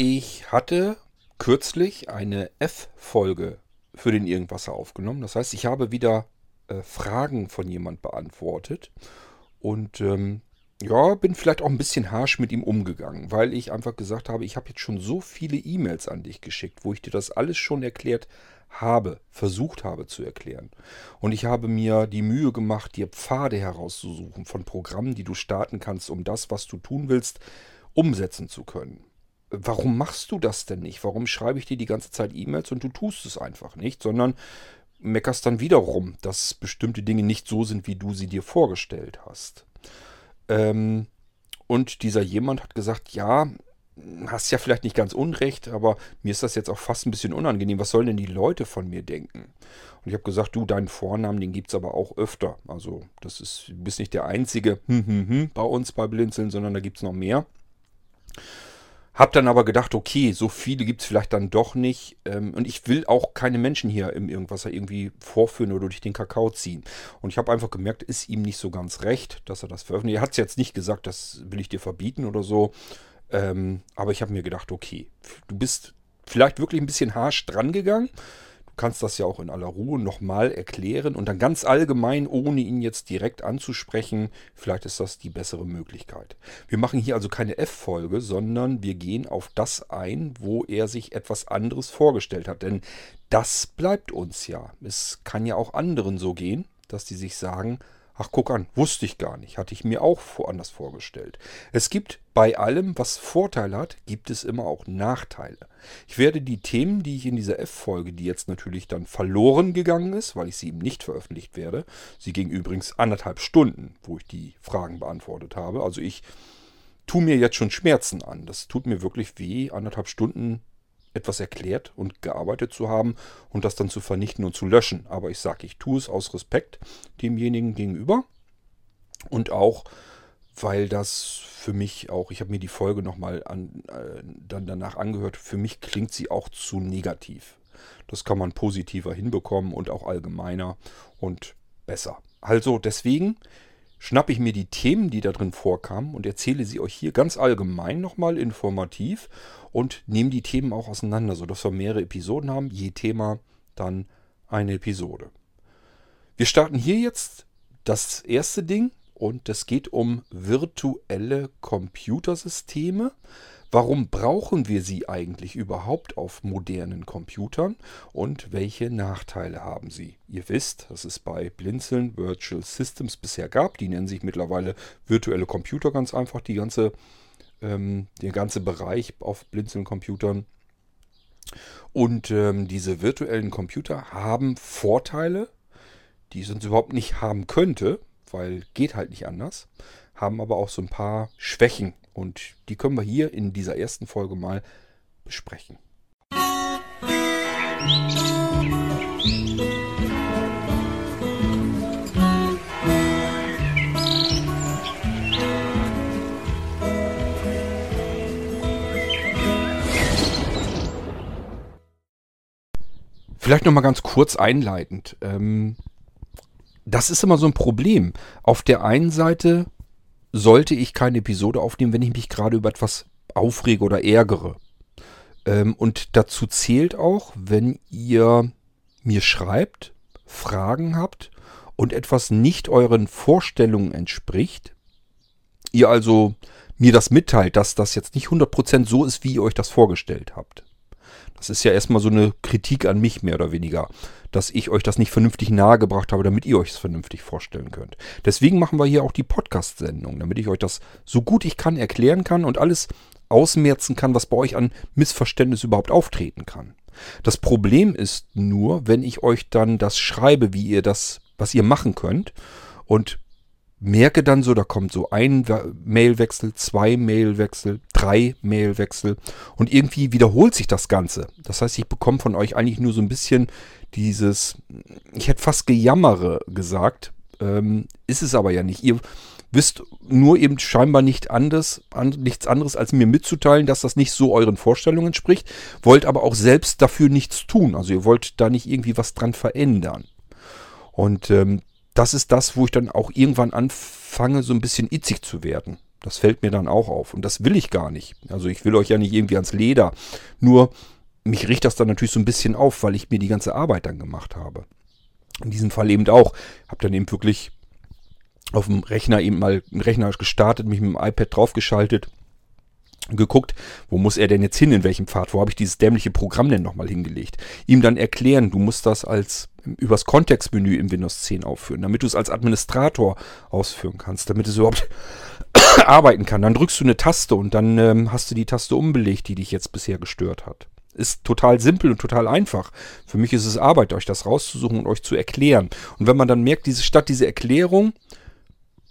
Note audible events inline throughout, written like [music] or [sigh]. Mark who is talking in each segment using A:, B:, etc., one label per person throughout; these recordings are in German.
A: Ich hatte kürzlich eine F-Folge für den Irgendwasser aufgenommen. Das heißt, ich habe wieder äh, Fragen von jemand beantwortet und ähm, ja, bin vielleicht auch ein bisschen harsch mit ihm umgegangen, weil ich einfach gesagt habe, ich habe jetzt schon so viele E-Mails an dich geschickt, wo ich dir das alles schon erklärt habe, versucht habe zu erklären. Und ich habe mir die Mühe gemacht, dir Pfade herauszusuchen von Programmen, die du starten kannst, um das, was du tun willst, umsetzen zu können. Warum machst du das denn nicht? Warum schreibe ich dir die ganze Zeit E-Mails und du tust es einfach nicht, sondern meckerst dann wiederum, dass bestimmte Dinge nicht so sind, wie du sie dir vorgestellt hast. Ähm, und dieser jemand hat gesagt, ja, hast ja vielleicht nicht ganz unrecht, aber mir ist das jetzt auch fast ein bisschen unangenehm. Was sollen denn die Leute von mir denken? Und ich habe gesagt, du, deinen Vornamen, den gibt es aber auch öfter. Also das ist, du bist nicht der Einzige [laughs] bei uns bei Blinzeln, sondern da gibt es noch mehr. Hab dann aber gedacht, okay, so viele gibt es vielleicht dann doch nicht. Ähm, und ich will auch keine Menschen hier im Irgendwasser irgendwie vorführen oder durch den Kakao ziehen. Und ich habe einfach gemerkt, ist ihm nicht so ganz recht, dass er das veröffentlicht. Er hat es jetzt nicht gesagt, das will ich dir verbieten oder so. Ähm, aber ich habe mir gedacht, okay, du bist vielleicht wirklich ein bisschen harsch drangegangen kannst das ja auch in aller Ruhe nochmal erklären und dann ganz allgemein, ohne ihn jetzt direkt anzusprechen. Vielleicht ist das die bessere Möglichkeit. Wir machen hier also keine F-Folge, sondern wir gehen auf das ein, wo er sich etwas anderes vorgestellt hat. Denn das bleibt uns ja. Es kann ja auch anderen so gehen, dass die sich sagen, Ach, guck an, wusste ich gar nicht. Hatte ich mir auch anders vorgestellt. Es gibt bei allem, was Vorteile hat, gibt es immer auch Nachteile. Ich werde die Themen, die ich in dieser F-Folge, die jetzt natürlich dann verloren gegangen ist, weil ich sie eben nicht veröffentlicht werde, sie ging übrigens anderthalb Stunden, wo ich die Fragen beantwortet habe. Also ich tue mir jetzt schon Schmerzen an. Das tut mir wirklich weh, anderthalb Stunden etwas erklärt und gearbeitet zu haben und das dann zu vernichten und zu löschen. Aber ich sage, ich tue es aus Respekt demjenigen gegenüber und auch, weil das für mich auch, ich habe mir die Folge nochmal an, äh, dann danach angehört, für mich klingt sie auch zu negativ. Das kann man positiver hinbekommen und auch allgemeiner und besser. Also deswegen schnappe ich mir die Themen, die da drin vorkamen und erzähle sie euch hier ganz allgemein nochmal informativ und nehme die Themen auch auseinander, sodass wir mehrere Episoden haben, je Thema dann eine Episode. Wir starten hier jetzt das erste Ding und es geht um virtuelle Computersysteme. Warum brauchen wir sie eigentlich überhaupt auf modernen Computern und welche Nachteile haben sie? Ihr wisst, dass es bei Blinzeln Virtual Systems bisher gab. Die nennen sich mittlerweile virtuelle Computer ganz einfach, die ganze, ähm, der ganze Bereich auf Blinzeln-Computern. Und ähm, diese virtuellen Computer haben Vorteile, die es uns überhaupt nicht haben könnte, weil geht halt nicht anders, haben aber auch so ein paar Schwächen und die können wir hier in dieser ersten Folge mal besprechen. Vielleicht noch mal ganz kurz einleitend. Ähm, das ist immer so ein Problem. Auf der einen Seite sollte ich keine Episode aufnehmen, wenn ich mich gerade über etwas aufrege oder ärgere. Ähm, und dazu zählt auch, wenn ihr mir schreibt, Fragen habt und etwas nicht euren Vorstellungen entspricht, ihr also mir das mitteilt, dass das jetzt nicht 100% so ist, wie ihr euch das vorgestellt habt. Das ist ja erstmal so eine Kritik an mich mehr oder weniger dass ich euch das nicht vernünftig nahegebracht habe, damit ihr euch es vernünftig vorstellen könnt. Deswegen machen wir hier auch die Podcast-Sendung, damit ich euch das so gut ich kann erklären kann und alles ausmerzen kann, was bei euch an Missverständnis überhaupt auftreten kann. Das Problem ist nur, wenn ich euch dann das schreibe, wie ihr das, was ihr machen könnt und merke dann so, da kommt so ein Mailwechsel, zwei Mailwechsel, drei Mailwechsel und irgendwie wiederholt sich das Ganze. Das heißt, ich bekomme von euch eigentlich nur so ein bisschen dieses, ich hätte fast Gejammere gesagt, ähm, ist es aber ja nicht. Ihr wisst nur eben scheinbar nicht anders, an, nichts anderes, als mir mitzuteilen, dass das nicht so euren Vorstellungen entspricht, wollt aber auch selbst dafür nichts tun. Also ihr wollt da nicht irgendwie was dran verändern. Und ähm, das ist das, wo ich dann auch irgendwann anfange, so ein bisschen itzig zu werden. Das fällt mir dann auch auf. Und das will ich gar nicht. Also ich will euch ja nicht irgendwie ans Leder. Nur mich riecht das dann natürlich so ein bisschen auf, weil ich mir die ganze Arbeit dann gemacht habe. In diesem Fall eben auch. Hab dann eben wirklich auf dem Rechner eben mal einen Rechner gestartet, mich mit dem iPad draufgeschaltet, geguckt, wo muss er denn jetzt hin, in welchem Pfad, wo habe ich dieses dämliche Programm denn nochmal hingelegt. Ihm dann erklären, du musst das als übers Kontextmenü im Windows 10 aufführen, damit du es als Administrator ausführen kannst, damit es überhaupt [coughs] arbeiten kann. Dann drückst du eine Taste und dann ähm, hast du die Taste umbelegt, die dich jetzt bisher gestört hat. Ist total simpel und total einfach. Für mich ist es Arbeit, euch das rauszusuchen und euch zu erklären. Und wenn man dann merkt, diese statt diese Erklärung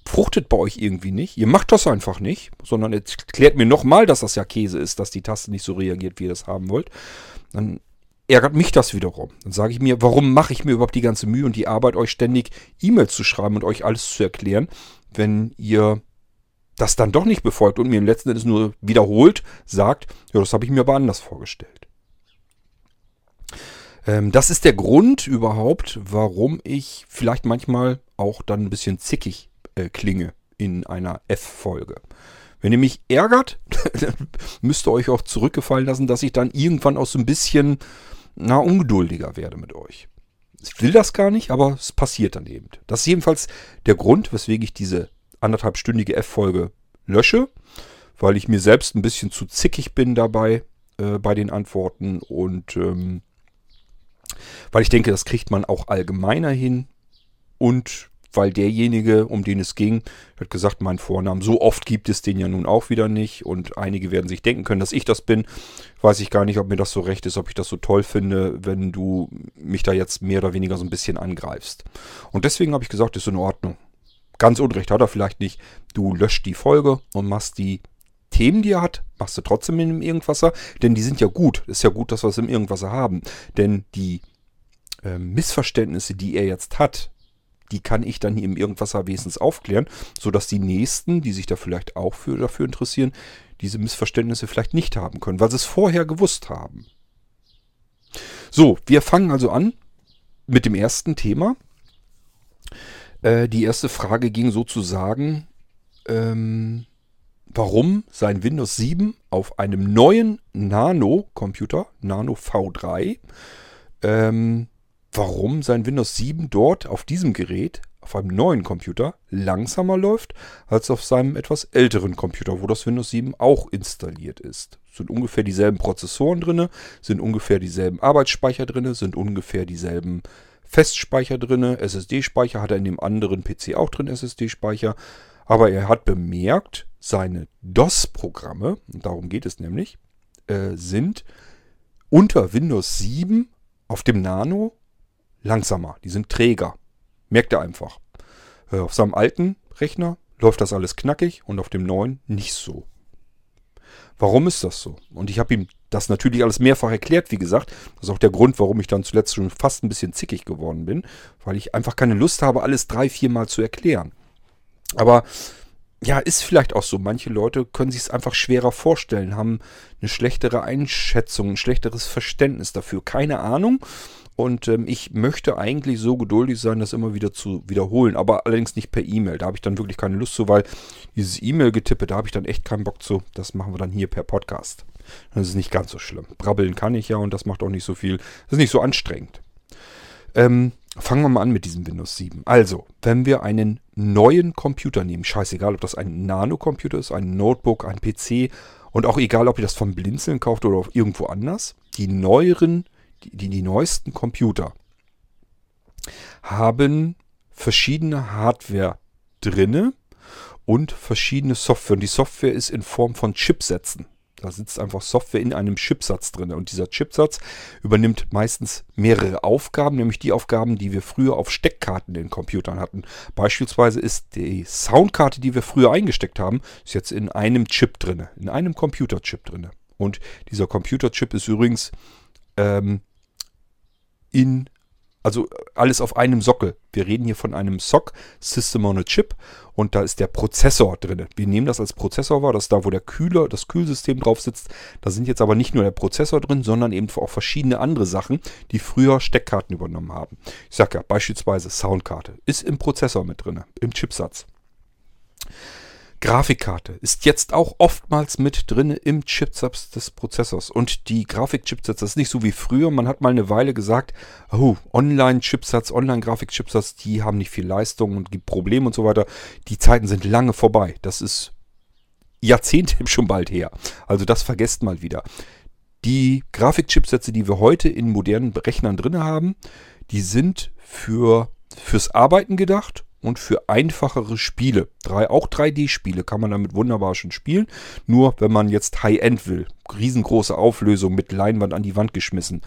A: fruchtet bei euch irgendwie nicht. Ihr macht das einfach nicht, sondern erklärt mir nochmal, dass das ja Käse ist, dass die Taste nicht so reagiert, wie ihr das haben wollt. Dann ärgert mich das wiederum. Dann sage ich mir, warum mache ich mir überhaupt die ganze Mühe und die Arbeit, euch ständig E-Mails zu schreiben und euch alles zu erklären, wenn ihr das dann doch nicht befolgt und mir im letzten Endes nur wiederholt sagt, ja, das habe ich mir aber anders vorgestellt. Ähm, das ist der Grund überhaupt, warum ich vielleicht manchmal auch dann ein bisschen zickig klinge in einer F-Folge. Wenn ihr mich ärgert, [laughs] müsst ihr euch auch zurückgefallen lassen, dass ich dann irgendwann auch so ein bisschen, na, ungeduldiger werde mit euch. Ich will das gar nicht, aber es passiert dann eben. Das ist jedenfalls der Grund, weswegen ich diese anderthalbstündige F-Folge lösche, weil ich mir selbst ein bisschen zu zickig bin dabei äh, bei den Antworten und ähm, weil ich denke, das kriegt man auch allgemeiner hin und weil derjenige, um den es ging, hat gesagt, mein Vornamen, so oft gibt es den ja nun auch wieder nicht und einige werden sich denken können, dass ich das bin. Weiß ich gar nicht, ob mir das so recht ist, ob ich das so toll finde, wenn du mich da jetzt mehr oder weniger so ein bisschen angreifst. Und deswegen habe ich gesagt, ist in Ordnung. Ganz unrecht hat er vielleicht nicht. Du löscht die Folge und machst die Themen, die er hat, machst du trotzdem in dem Irgendwasser, denn die sind ja gut. Ist ja gut, dass wir es im Irgendwasser haben. Denn die äh, Missverständnisse, die er jetzt hat, die kann ich dann hier im Irgendwasser wesens aufklären, sodass die Nächsten, die sich da vielleicht auch für, dafür interessieren, diese Missverständnisse vielleicht nicht haben können, weil sie es vorher gewusst haben. So, wir fangen also an mit dem ersten Thema. Äh, die erste Frage ging sozusagen, ähm, warum sein Windows 7 auf einem neuen Nano-Computer, Nano V3, ähm, warum sein Windows 7 dort auf diesem Gerät, auf einem neuen Computer, langsamer läuft als auf seinem etwas älteren Computer, wo das Windows 7 auch installiert ist. Sind ungefähr dieselben Prozessoren drin, sind ungefähr dieselben Arbeitsspeicher drin, sind ungefähr dieselben Festspeicher drin, SSD-Speicher hat er in dem anderen PC auch drin, SSD-Speicher. Aber er hat bemerkt, seine DOS-Programme, darum geht es nämlich, äh, sind unter Windows 7 auf dem Nano langsamer, die sind träger. Merkt er einfach. Äh, auf seinem alten Rechner läuft das alles knackig und auf dem neuen nicht so. Warum ist das so? Und ich habe ihm das natürlich alles mehrfach erklärt, wie gesagt. Das ist auch der Grund, warum ich dann zuletzt schon fast ein bisschen zickig geworden bin, weil ich einfach keine Lust habe, alles drei, vier Mal zu erklären. Aber ja, ist vielleicht auch so. Manche Leute können sich es einfach schwerer vorstellen, haben eine schlechtere Einschätzung, ein schlechteres Verständnis dafür. Keine Ahnung. Und ähm, ich möchte eigentlich so geduldig sein, das immer wieder zu wiederholen, aber allerdings nicht per E-Mail. Da habe ich dann wirklich keine Lust zu, weil dieses E-Mail-Getippe, da habe ich dann echt keinen Bock zu. Das machen wir dann hier per Podcast. Das ist nicht ganz so schlimm. Brabbeln kann ich ja und das macht auch nicht so viel. Das ist nicht so anstrengend. Ähm, fangen wir mal an mit diesem Windows 7. Also, wenn wir einen neuen Computer nehmen, scheißegal, ob das ein Nano-Computer ist, ein Notebook, ein PC und auch egal, ob ihr das vom Blinzeln kauft oder irgendwo anders, die neueren die, die neuesten Computer haben verschiedene Hardware drinne und verschiedene Software. Und die Software ist in Form von Chipsätzen. Da sitzt einfach Software in einem Chipsatz drin. Und dieser Chipsatz übernimmt meistens mehrere Aufgaben, nämlich die Aufgaben, die wir früher auf Steckkarten in Computern hatten. Beispielsweise ist die Soundkarte, die wir früher eingesteckt haben, ist jetzt in einem Chip drin, in einem Computerchip drin. Und dieser Computerchip ist übrigens ähm, in, also alles auf einem Sockel. Wir reden hier von einem SOC, System on a Chip, und da ist der Prozessor drin. Wir nehmen das als Prozessor wahr, das ist da, wo der Kühler, das Kühlsystem drauf sitzt. Da sind jetzt aber nicht nur der Prozessor drin, sondern eben auch verschiedene andere Sachen, die früher Steckkarten übernommen haben. Ich sage ja, beispielsweise Soundkarte ist im Prozessor mit drin, im Chipsatz. Grafikkarte ist jetzt auch oftmals mit drin im Chipsatz des Prozessors. Und die Grafikchipsatz, das ist nicht so wie früher. Man hat mal eine Weile gesagt, oh, Online-Chipsatz, Online-Grafikchipsatz, die haben nicht viel Leistung und gibt Probleme und so weiter. Die Zeiten sind lange vorbei. Das ist Jahrzehnte [laughs] schon bald her. Also das vergesst mal wieder. Die Grafikchipsätze, die wir heute in modernen Rechnern drin haben, die sind für, fürs Arbeiten gedacht und für einfachere Spiele. Drei, auch 3D-Spiele kann man damit wunderbar schon spielen. Nur wenn man jetzt High-End will, riesengroße Auflösung mit Leinwand an die Wand geschmissen,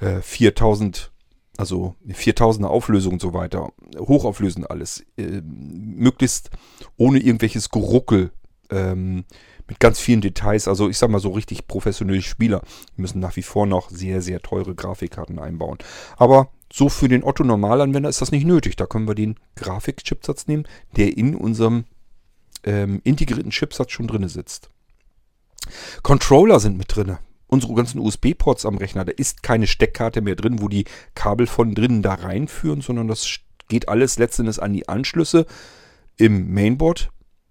A: äh, 4000 also 4000er Auflösung und so weiter, hochauflösend alles, äh, möglichst ohne irgendwelches Geruckel, ähm, mit ganz vielen Details, also ich sag mal so richtig professionelle Spieler, müssen nach wie vor noch sehr, sehr teure Grafikkarten einbauen. Aber so für den Otto-Normalanwender ist das nicht nötig. Da können wir den Grafikchipsatz nehmen, der in unserem ähm, integrierten Chipsatz schon drin sitzt. Controller sind mit drin. Unsere ganzen USB-Ports am Rechner, da ist keine Steckkarte mehr drin, wo die Kabel von drinnen da reinführen, sondern das geht alles letztendlich an die Anschlüsse im Mainboard.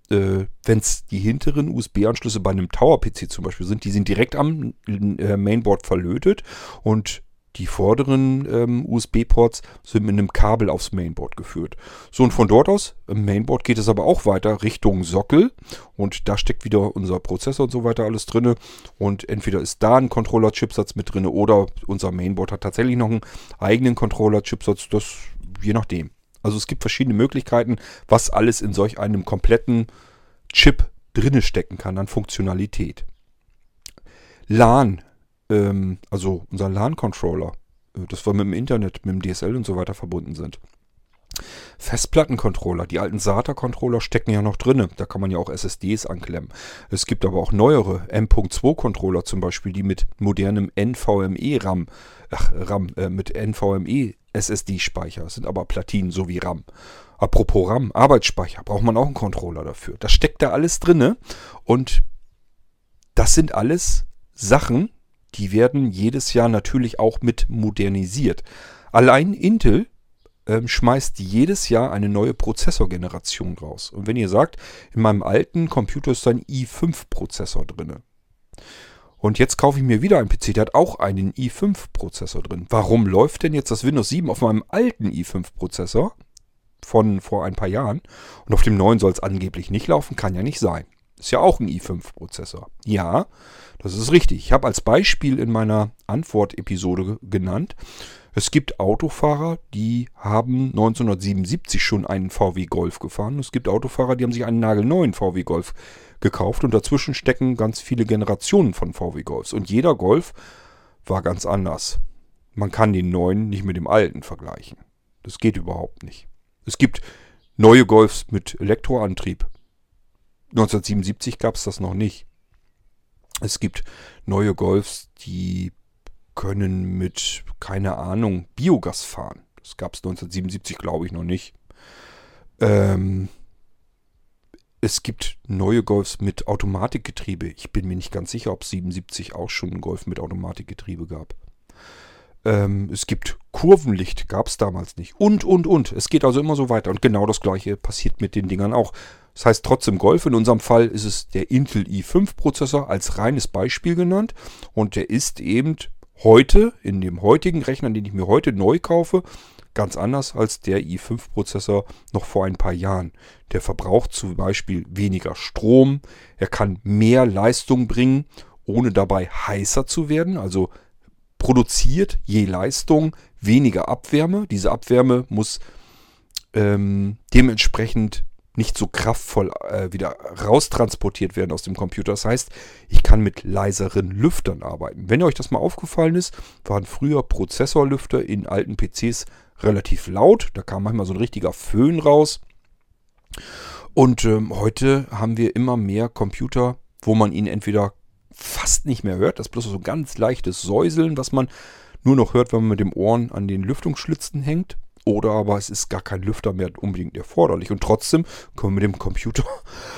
A: Äh, Wenn es die hinteren USB-Anschlüsse bei einem Tower-PC zum Beispiel sind, die sind direkt am äh, Mainboard verlötet und die vorderen ähm, USB-Ports sind mit einem Kabel aufs Mainboard geführt. So und von dort aus, im Mainboard geht es aber auch weiter Richtung Sockel und da steckt wieder unser Prozessor und so weiter alles drin und entweder ist da ein Controller-Chipsatz mit drin oder unser Mainboard hat tatsächlich noch einen eigenen Controller-Chipsatz, das je nachdem. Also es gibt verschiedene Möglichkeiten, was alles in solch einem kompletten Chip drinne stecken kann an Funktionalität. LAN ähm, also unser LAN-Controller, äh, das wir mit dem Internet, mit dem DSL und so weiter verbunden sind. Festplattencontroller, die alten SATA-Controller stecken ja noch drin. Da kann man ja auch SSDs anklemmen. Es gibt aber auch neuere M.2-Controller zum Beispiel, die mit modernem NVMe-RAM, ach, RAM, äh, mit NVMe SSD-Speicher, sind aber Platinen so wie RAM. Apropos RAM, Arbeitsspeicher, braucht man auch einen Controller dafür. Das steckt da alles drin und das sind alles Sachen, die werden jedes Jahr natürlich auch mit modernisiert. Allein Intel ähm, schmeißt jedes Jahr eine neue Prozessorgeneration raus. Und wenn ihr sagt, in meinem alten Computer ist ein i5-Prozessor drin. Und jetzt kaufe ich mir wieder einen PC, der hat auch einen i5-Prozessor drin. Warum läuft denn jetzt das Windows 7 auf meinem alten i5-Prozessor von vor ein paar Jahren und auf dem neuen soll es angeblich nicht laufen? Kann ja nicht sein. Ist ja auch ein i5-Prozessor. Ja, das ist richtig. Ich habe als Beispiel in meiner Antwort-Episode genannt, es gibt Autofahrer, die haben 1977 schon einen VW Golf gefahren. Es gibt Autofahrer, die haben sich einen nagelneuen VW Golf gekauft und dazwischen stecken ganz viele Generationen von VW Golfs. Und jeder Golf war ganz anders. Man kann den neuen nicht mit dem alten vergleichen. Das geht überhaupt nicht. Es gibt neue Golfs mit Elektroantrieb. 1977 gab es das noch nicht. Es gibt neue Golfs, die können mit, keine Ahnung, Biogas fahren. Das gab es 1977, glaube ich, noch nicht. Ähm, es gibt neue Golfs mit Automatikgetriebe. Ich bin mir nicht ganz sicher, ob es 77 auch schon einen Golf mit Automatikgetriebe gab. Ähm, es gibt Kurvenlicht, gab es damals nicht. Und, und, und. Es geht also immer so weiter. Und genau das gleiche passiert mit den Dingern auch. Das heißt trotzdem Golf. In unserem Fall ist es der Intel i5 Prozessor als reines Beispiel genannt. Und der ist eben heute, in dem heutigen Rechner, den ich mir heute neu kaufe, ganz anders als der i5 Prozessor noch vor ein paar Jahren. Der verbraucht zum Beispiel weniger Strom. Er kann mehr Leistung bringen, ohne dabei heißer zu werden. Also produziert je Leistung weniger Abwärme. Diese Abwärme muss ähm, dementsprechend nicht so kraftvoll äh, wieder raustransportiert werden aus dem Computer. Das heißt, ich kann mit leiseren Lüftern arbeiten. Wenn euch das mal aufgefallen ist, waren früher Prozessorlüfter in alten PCs relativ laut. Da kam manchmal so ein richtiger Föhn raus. Und ähm, heute haben wir immer mehr Computer, wo man ihn entweder fast nicht mehr hört. Das ist bloß so ein ganz leichtes Säuseln, was man nur noch hört, wenn man mit dem Ohren an den Lüftungsschlitzen hängt. Oder aber es ist gar kein Lüfter mehr unbedingt erforderlich. Und trotzdem können wir mit dem Computer,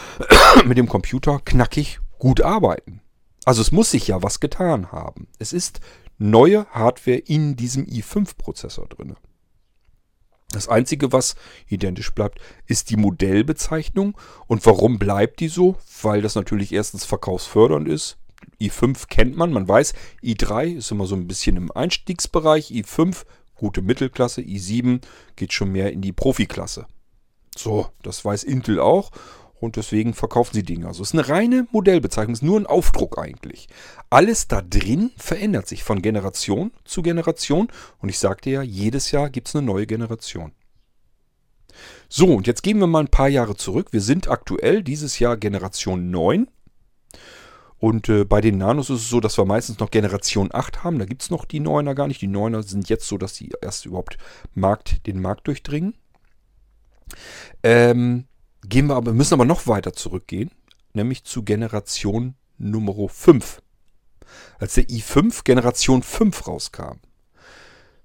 A: [coughs] mit dem Computer knackig gut arbeiten. Also es muss sich ja was getan haben. Es ist neue Hardware in diesem i5-Prozessor drin. Das Einzige, was identisch bleibt, ist die Modellbezeichnung. Und warum bleibt die so? Weil das natürlich erstens verkaufsfördernd ist. i5 kennt man, man weiß, i3 ist immer so ein bisschen im Einstiegsbereich, i5 gute Mittelklasse, i7 geht schon mehr in die Profiklasse. So, das weiß Intel auch und deswegen verkaufen sie Dinge. Also es ist eine reine Modellbezeichnung, es ist nur ein Aufdruck eigentlich. Alles da drin verändert sich von Generation zu Generation und ich sagte ja, jedes Jahr gibt es eine neue Generation. So, und jetzt gehen wir mal ein paar Jahre zurück. Wir sind aktuell dieses Jahr Generation 9. Und äh, bei den Nanos ist es so, dass wir meistens noch Generation 8 haben. Da gibt es noch die 9er gar nicht. Die 9er sind jetzt so, dass sie erst überhaupt Markt, den Markt durchdringen. Ähm, Gehen wir aber, müssen aber noch weiter zurückgehen, nämlich zu Generation Nummer 5. Als der i5 Generation 5 rauskam.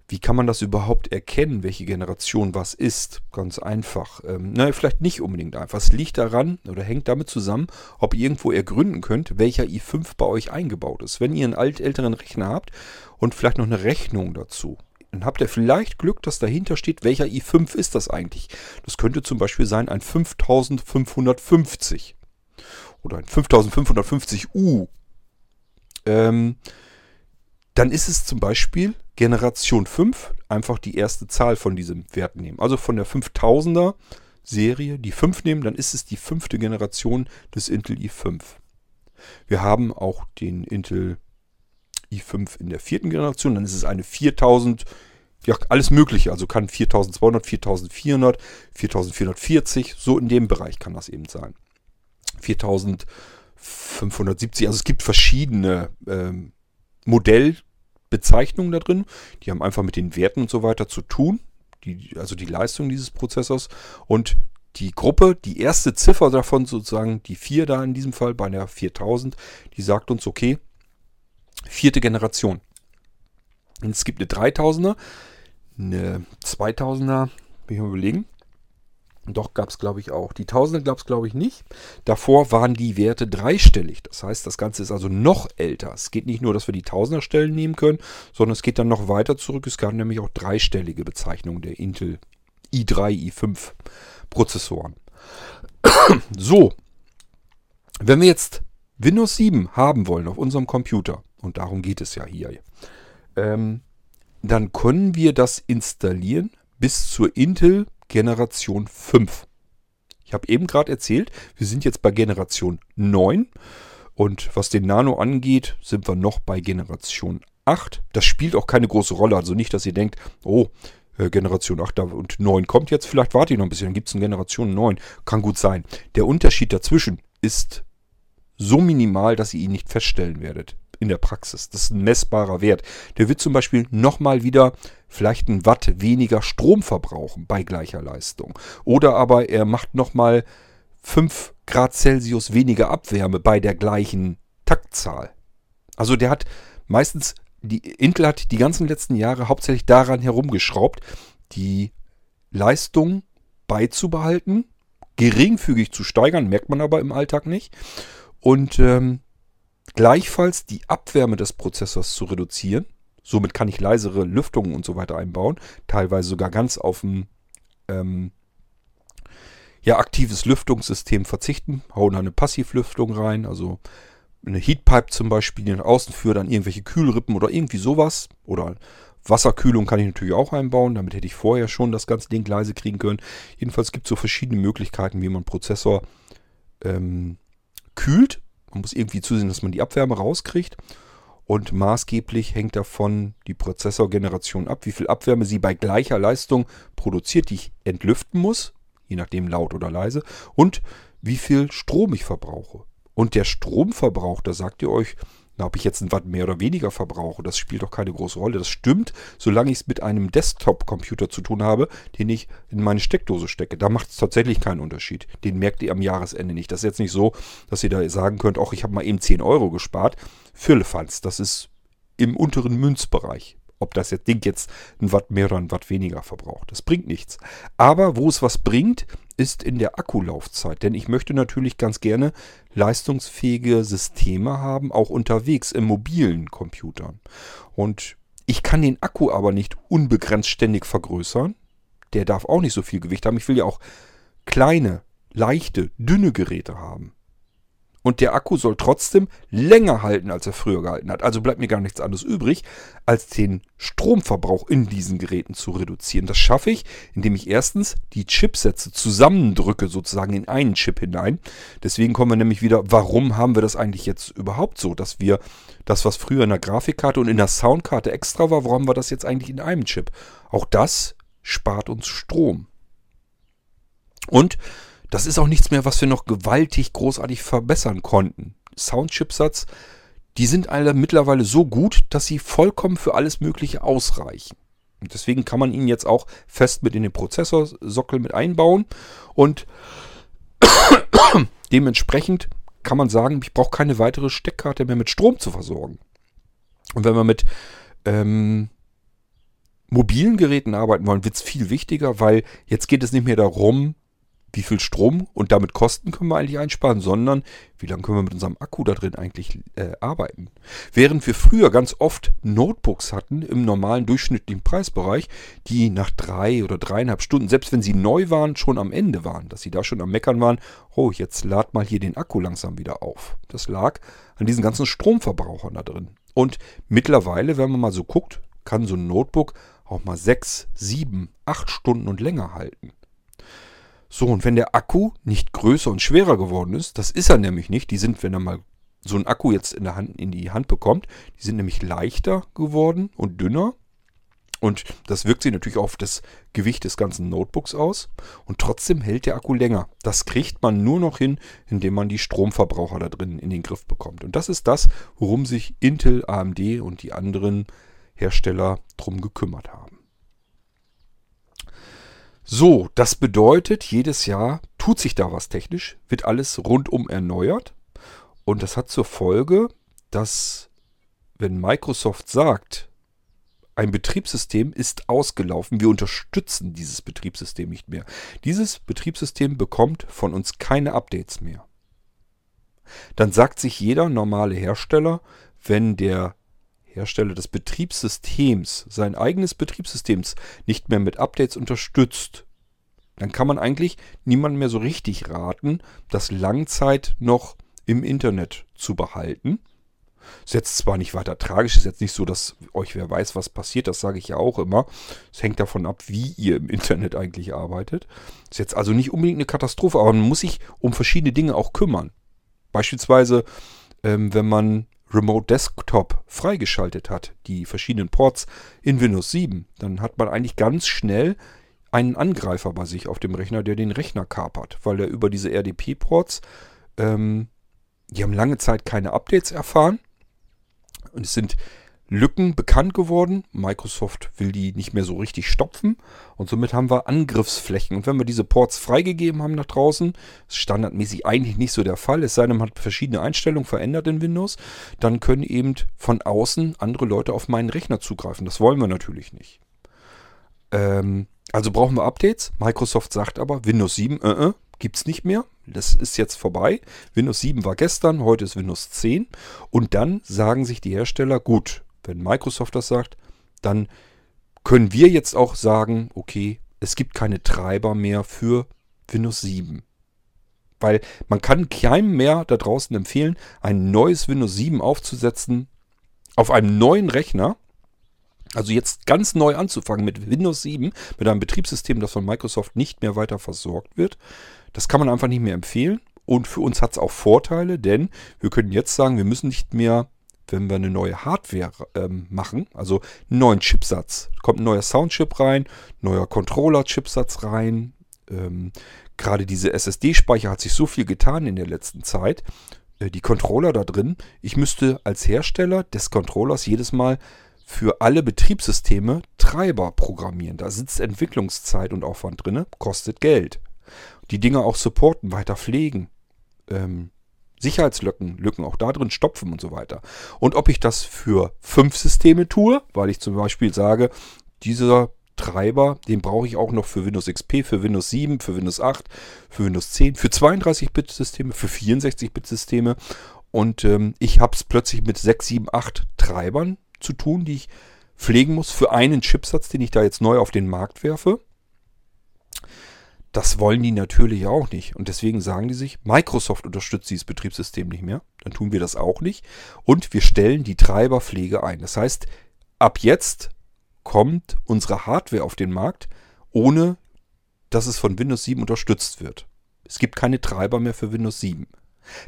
A: Wie kann man das überhaupt erkennen, welche Generation was ist? Ganz einfach. Ähm, naja, vielleicht nicht unbedingt einfach. Es liegt daran oder hängt damit zusammen, ob ihr irgendwo ergründen könnt, welcher i5 bei euch eingebaut ist. Wenn ihr einen alt älteren Rechner habt und vielleicht noch eine Rechnung dazu, dann habt ihr vielleicht Glück, dass dahinter steht, welcher i5 ist das eigentlich. Das könnte zum Beispiel sein ein 5550 oder ein 5550U. Ähm, dann ist es zum Beispiel Generation 5, einfach die erste Zahl von diesem Wert nehmen. Also von der 5000er Serie die 5 nehmen, dann ist es die fünfte Generation des Intel i5. Wir haben auch den Intel i5 in der vierten Generation. Dann ist es eine 4000, ja, alles Mögliche. Also kann 4200, 4400, 4440, so in dem Bereich kann das eben sein. 4570, also es gibt verschiedene ähm, Modellbezeichnungen da drin. Die haben einfach mit den Werten und so weiter zu tun. Die, also die Leistung dieses Prozessors. Und die Gruppe, die erste Ziffer davon sozusagen, die 4 da in diesem Fall bei der 4000, die sagt uns, okay, vierte Generation. Und es gibt eine 3000er, eine 2000er, will ich mal überlegen. Doch, gab es glaube ich auch. Die Tausender gab es glaube ich nicht. Davor waren die Werte dreistellig. Das heißt, das Ganze ist also noch älter. Es geht nicht nur, dass wir die Tausenderstellen nehmen können, sondern es geht dann noch weiter zurück. Es gab nämlich auch dreistellige Bezeichnungen der Intel i3, i5 Prozessoren. [coughs] so, wenn wir jetzt Windows 7 haben wollen auf unserem Computer, und darum geht es ja hier, ähm, dann können wir das installieren bis zur Intel Generation 5. Ich habe eben gerade erzählt, wir sind jetzt bei Generation 9 und was den Nano angeht, sind wir noch bei Generation 8. Das spielt auch keine große Rolle, also nicht, dass ihr denkt, oh, äh, Generation 8 und 9 kommt jetzt, vielleicht warte ich noch ein bisschen, dann gibt es eine Generation 9. Kann gut sein. Der Unterschied dazwischen ist so minimal, dass ihr ihn nicht feststellen werdet in der Praxis. Das ist ein messbarer Wert. Der wird zum Beispiel nochmal wieder vielleicht ein Watt weniger Strom verbrauchen bei gleicher Leistung. Oder aber er macht nochmal 5 Grad Celsius weniger Abwärme bei der gleichen Taktzahl. Also der hat meistens, die Intel hat die ganzen letzten Jahre hauptsächlich daran herumgeschraubt, die Leistung beizubehalten, geringfügig zu steigern, merkt man aber im Alltag nicht. Und ähm, gleichfalls die Abwärme des Prozessors zu reduzieren. Somit kann ich leisere Lüftungen und so weiter einbauen. Teilweise sogar ganz auf ein ähm, ja, aktives Lüftungssystem verzichten. Hauen eine Passivlüftung rein, also eine Heatpipe zum Beispiel, die nach außen führt, dann irgendwelche Kühlrippen oder irgendwie sowas. Oder Wasserkühlung kann ich natürlich auch einbauen. Damit hätte ich vorher schon das ganze Ding leise kriegen können. Jedenfalls gibt es so verschiedene Möglichkeiten, wie man Prozessor ähm, kühlt man muss irgendwie zusehen, dass man die Abwärme rauskriegt. Und maßgeblich hängt davon die Prozessorgeneration ab, wie viel Abwärme sie bei gleicher Leistung produziert, die ich entlüften muss, je nachdem laut oder leise, und wie viel Strom ich verbrauche. Und der Stromverbrauch, da sagt ihr euch, na, ob ich jetzt ein Watt mehr oder weniger verbrauche, das spielt doch keine große Rolle. Das stimmt, solange ich es mit einem Desktop-Computer zu tun habe, den ich in meine Steckdose stecke. Da macht es tatsächlich keinen Unterschied. Den merkt ihr am Jahresende nicht. Das ist jetzt nicht so, dass ihr da sagen könnt, ach, ich habe mal eben 10 Euro gespart. Firlefanz, das ist im unteren Münzbereich ob das Ding jetzt ein Watt mehr oder ein Watt weniger verbraucht. Das bringt nichts. Aber wo es was bringt, ist in der Akkulaufzeit. Denn ich möchte natürlich ganz gerne leistungsfähige Systeme haben, auch unterwegs in mobilen Computern. Und ich kann den Akku aber nicht unbegrenzt ständig vergrößern. der darf auch nicht so viel Gewicht haben. Ich will ja auch kleine, leichte, dünne Geräte haben. Und der Akku soll trotzdem länger halten, als er früher gehalten hat. Also bleibt mir gar nichts anderes übrig, als den Stromverbrauch in diesen Geräten zu reduzieren. Das schaffe ich, indem ich erstens die Chipsätze zusammendrücke, sozusagen in einen Chip hinein. Deswegen kommen wir nämlich wieder, warum haben wir das eigentlich jetzt überhaupt so, dass wir das, was früher in der Grafikkarte und in der Soundkarte extra war, warum wir das jetzt eigentlich in einem Chip? Auch das spart uns Strom. Und das ist auch nichts mehr, was wir noch gewaltig großartig verbessern konnten. Soundchipsatz, die sind alle mittlerweile so gut, dass sie vollkommen für alles Mögliche ausreichen. Und deswegen kann man ihn jetzt auch fest mit in den Prozessorsockel mit einbauen. Und [coughs] dementsprechend kann man sagen, ich brauche keine weitere Steckkarte mehr mit Strom zu versorgen. Und wenn wir mit ähm, mobilen Geräten arbeiten wollen, wird es viel wichtiger, weil jetzt geht es nicht mehr darum, wie viel Strom und damit Kosten können wir eigentlich einsparen, sondern wie lange können wir mit unserem Akku da drin eigentlich äh, arbeiten. Während wir früher ganz oft Notebooks hatten im normalen durchschnittlichen Preisbereich, die nach drei oder dreieinhalb Stunden, selbst wenn sie neu waren, schon am Ende waren, dass sie da schon am Meckern waren, oh, jetzt lad mal hier den Akku langsam wieder auf. Das lag an diesen ganzen Stromverbrauchern da drin. Und mittlerweile, wenn man mal so guckt, kann so ein Notebook auch mal sechs, sieben, acht Stunden und länger halten. So, und wenn der Akku nicht größer und schwerer geworden ist, das ist er nämlich nicht, die sind, wenn er mal so einen Akku jetzt in, der Hand, in die Hand bekommt, die sind nämlich leichter geworden und dünner. Und das wirkt sich natürlich auf das Gewicht des ganzen Notebooks aus. Und trotzdem hält der Akku länger. Das kriegt man nur noch hin, indem man die Stromverbraucher da drin in den Griff bekommt. Und das ist das, worum sich Intel, AMD und die anderen Hersteller drum gekümmert haben. So, das bedeutet, jedes Jahr tut sich da was technisch, wird alles rundum erneuert. Und das hat zur Folge, dass wenn Microsoft sagt, ein Betriebssystem ist ausgelaufen, wir unterstützen dieses Betriebssystem nicht mehr. Dieses Betriebssystem bekommt von uns keine Updates mehr. Dann sagt sich jeder normale Hersteller, wenn der Hersteller des Betriebssystems sein eigenes Betriebssystems nicht mehr mit Updates unterstützt, dann kann man eigentlich niemandem mehr so richtig raten, das Langzeit noch im Internet zu behalten. Ist jetzt zwar nicht weiter tragisch, ist jetzt nicht so, dass euch wer weiß, was passiert, das sage ich ja auch immer. Es hängt davon ab, wie ihr im Internet eigentlich arbeitet. Ist jetzt also nicht unbedingt eine Katastrophe, aber man muss sich um verschiedene Dinge auch kümmern. Beispielsweise, ähm, wenn man Remote Desktop freigeschaltet hat, die verschiedenen Ports in Windows 7, dann hat man eigentlich ganz schnell einen Angreifer bei sich auf dem Rechner, der den Rechner kapert, weil er über diese RDP-Ports, ähm, die haben lange Zeit keine Updates erfahren und es sind Lücken bekannt geworden. Microsoft will die nicht mehr so richtig stopfen und somit haben wir Angriffsflächen. Und wenn wir diese Ports freigegeben haben nach draußen, ist standardmäßig eigentlich nicht so der Fall, es sei denn, man hat verschiedene Einstellungen verändert in Windows, dann können eben von außen andere Leute auf meinen Rechner zugreifen. Das wollen wir natürlich nicht. Ähm, also brauchen wir Updates. Microsoft sagt aber, Windows 7 äh, äh, gibt es nicht mehr. Das ist jetzt vorbei. Windows 7 war gestern, heute ist Windows 10. Und dann sagen sich die Hersteller, gut, wenn Microsoft das sagt, dann können wir jetzt auch sagen, okay, es gibt keine Treiber mehr für Windows 7. Weil man kann keinem mehr da draußen empfehlen, ein neues Windows 7 aufzusetzen auf einem neuen Rechner. Also jetzt ganz neu anzufangen mit Windows 7, mit einem Betriebssystem, das von Microsoft nicht mehr weiter versorgt wird. Das kann man einfach nicht mehr empfehlen. Und für uns hat es auch Vorteile, denn wir können jetzt sagen, wir müssen nicht mehr wenn wir eine neue Hardware ähm, machen, also einen neuen Chipsatz, kommt ein neuer Soundchip rein, neuer Controller-Chipsatz rein. Ähm, Gerade diese SSD-Speicher hat sich so viel getan in der letzten Zeit. Äh, die Controller da drin, ich müsste als Hersteller des Controllers jedes Mal für alle Betriebssysteme Treiber programmieren. Da sitzt Entwicklungszeit und Aufwand drin, kostet Geld. Die Dinge auch supporten, weiter pflegen. Ähm, Sicherheitslücken, Lücken auch da drin stopfen und so weiter. Und ob ich das für fünf Systeme tue, weil ich zum Beispiel sage, dieser Treiber, den brauche ich auch noch für Windows XP, für Windows 7, für Windows 8, für Windows 10, für 32-Bit-Systeme, für 64-Bit-Systeme. Und ähm, ich habe es plötzlich mit 6, 7, 8 Treibern zu tun, die ich pflegen muss für einen Chipsatz, den ich da jetzt neu auf den Markt werfe. Das wollen die natürlich auch nicht. Und deswegen sagen die sich, Microsoft unterstützt dieses Betriebssystem nicht mehr. Dann tun wir das auch nicht. Und wir stellen die Treiberpflege ein. Das heißt, ab jetzt kommt unsere Hardware auf den Markt, ohne dass es von Windows 7 unterstützt wird. Es gibt keine Treiber mehr für Windows 7.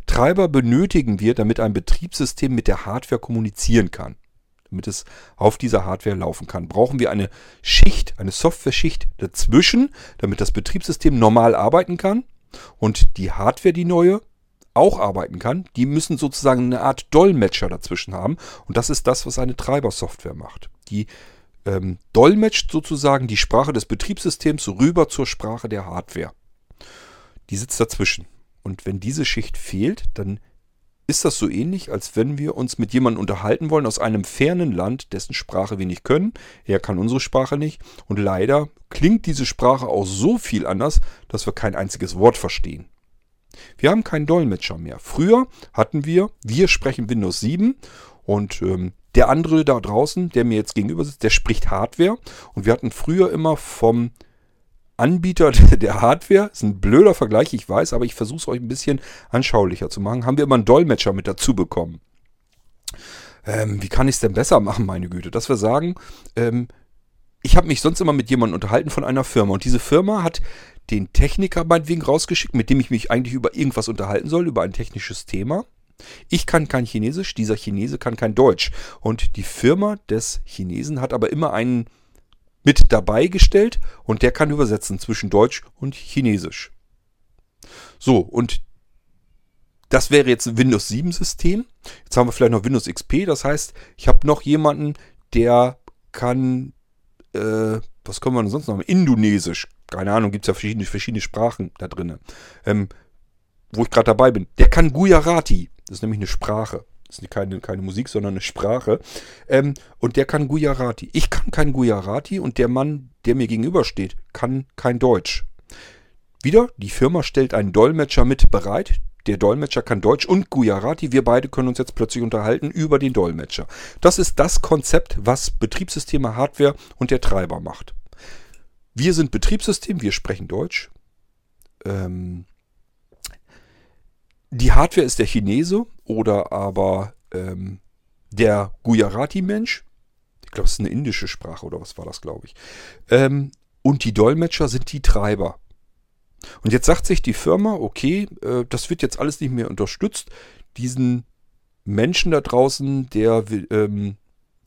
A: Treiber benötigen wir, damit ein Betriebssystem mit der Hardware kommunizieren kann damit es auf dieser Hardware laufen kann, brauchen wir eine Schicht, eine Software-Schicht dazwischen, damit das Betriebssystem normal arbeiten kann und die Hardware, die neue, auch arbeiten kann. Die müssen sozusagen eine Art Dolmetscher dazwischen haben und das ist das, was eine Treiber-Software macht. Die ähm, dolmetscht sozusagen die Sprache des Betriebssystems rüber zur Sprache der Hardware. Die sitzt dazwischen. Und wenn diese Schicht fehlt, dann ist das so ähnlich, als wenn wir uns mit jemandem unterhalten wollen aus einem fernen Land, dessen Sprache wir nicht können. Er kann unsere Sprache nicht. Und leider klingt diese Sprache auch so viel anders, dass wir kein einziges Wort verstehen. Wir haben keinen Dolmetscher mehr. Früher hatten wir, wir sprechen Windows 7 und ähm, der andere da draußen, der mir jetzt gegenüber sitzt, der spricht Hardware. Und wir hatten früher immer vom Anbieter der Hardware, ist ein blöder Vergleich, ich weiß, aber ich versuche es euch ein bisschen anschaulicher zu machen, haben wir immer einen Dolmetscher mit dazu bekommen. Ähm, wie kann ich es denn besser machen, meine Güte? Dass wir sagen, ähm, ich habe mich sonst immer mit jemandem unterhalten von einer Firma und diese Firma hat den Techniker meinetwegen rausgeschickt, mit dem ich mich eigentlich über irgendwas unterhalten soll, über ein technisches Thema. Ich kann kein Chinesisch, dieser Chinese kann kein Deutsch. Und die Firma des Chinesen hat aber immer einen mit dabei gestellt und der kann übersetzen zwischen Deutsch und Chinesisch. So, und das wäre jetzt ein Windows 7 System. Jetzt haben wir vielleicht noch Windows XP, das heißt, ich habe noch jemanden, der kann, äh, was können wir denn sonst noch? Indonesisch. Keine Ahnung, gibt es ja verschiedene, verschiedene Sprachen da drin. Ähm, wo ich gerade dabei bin. Der kann Gujarati. Das ist nämlich eine Sprache. Ist keine, keine Musik, sondern eine Sprache. Ähm, und der kann Gujarati. Ich kann kein Gujarati und der Mann, der mir gegenübersteht, kann kein Deutsch. Wieder, die Firma stellt einen Dolmetscher mit bereit. Der Dolmetscher kann Deutsch und Gujarati. Wir beide können uns jetzt plötzlich unterhalten über den Dolmetscher. Das ist das Konzept, was Betriebssysteme, Hardware und der Treiber macht. Wir sind Betriebssystem, wir sprechen Deutsch. Ähm, die Hardware ist der Chinese oder aber ähm, der Gujarati-Mensch. Ich glaube, es ist eine indische Sprache oder was war das, glaube ich. Ähm, und die Dolmetscher sind die Treiber. Und jetzt sagt sich die Firma, okay, äh, das wird jetzt alles nicht mehr unterstützt. Diesen Menschen da draußen, der, ähm,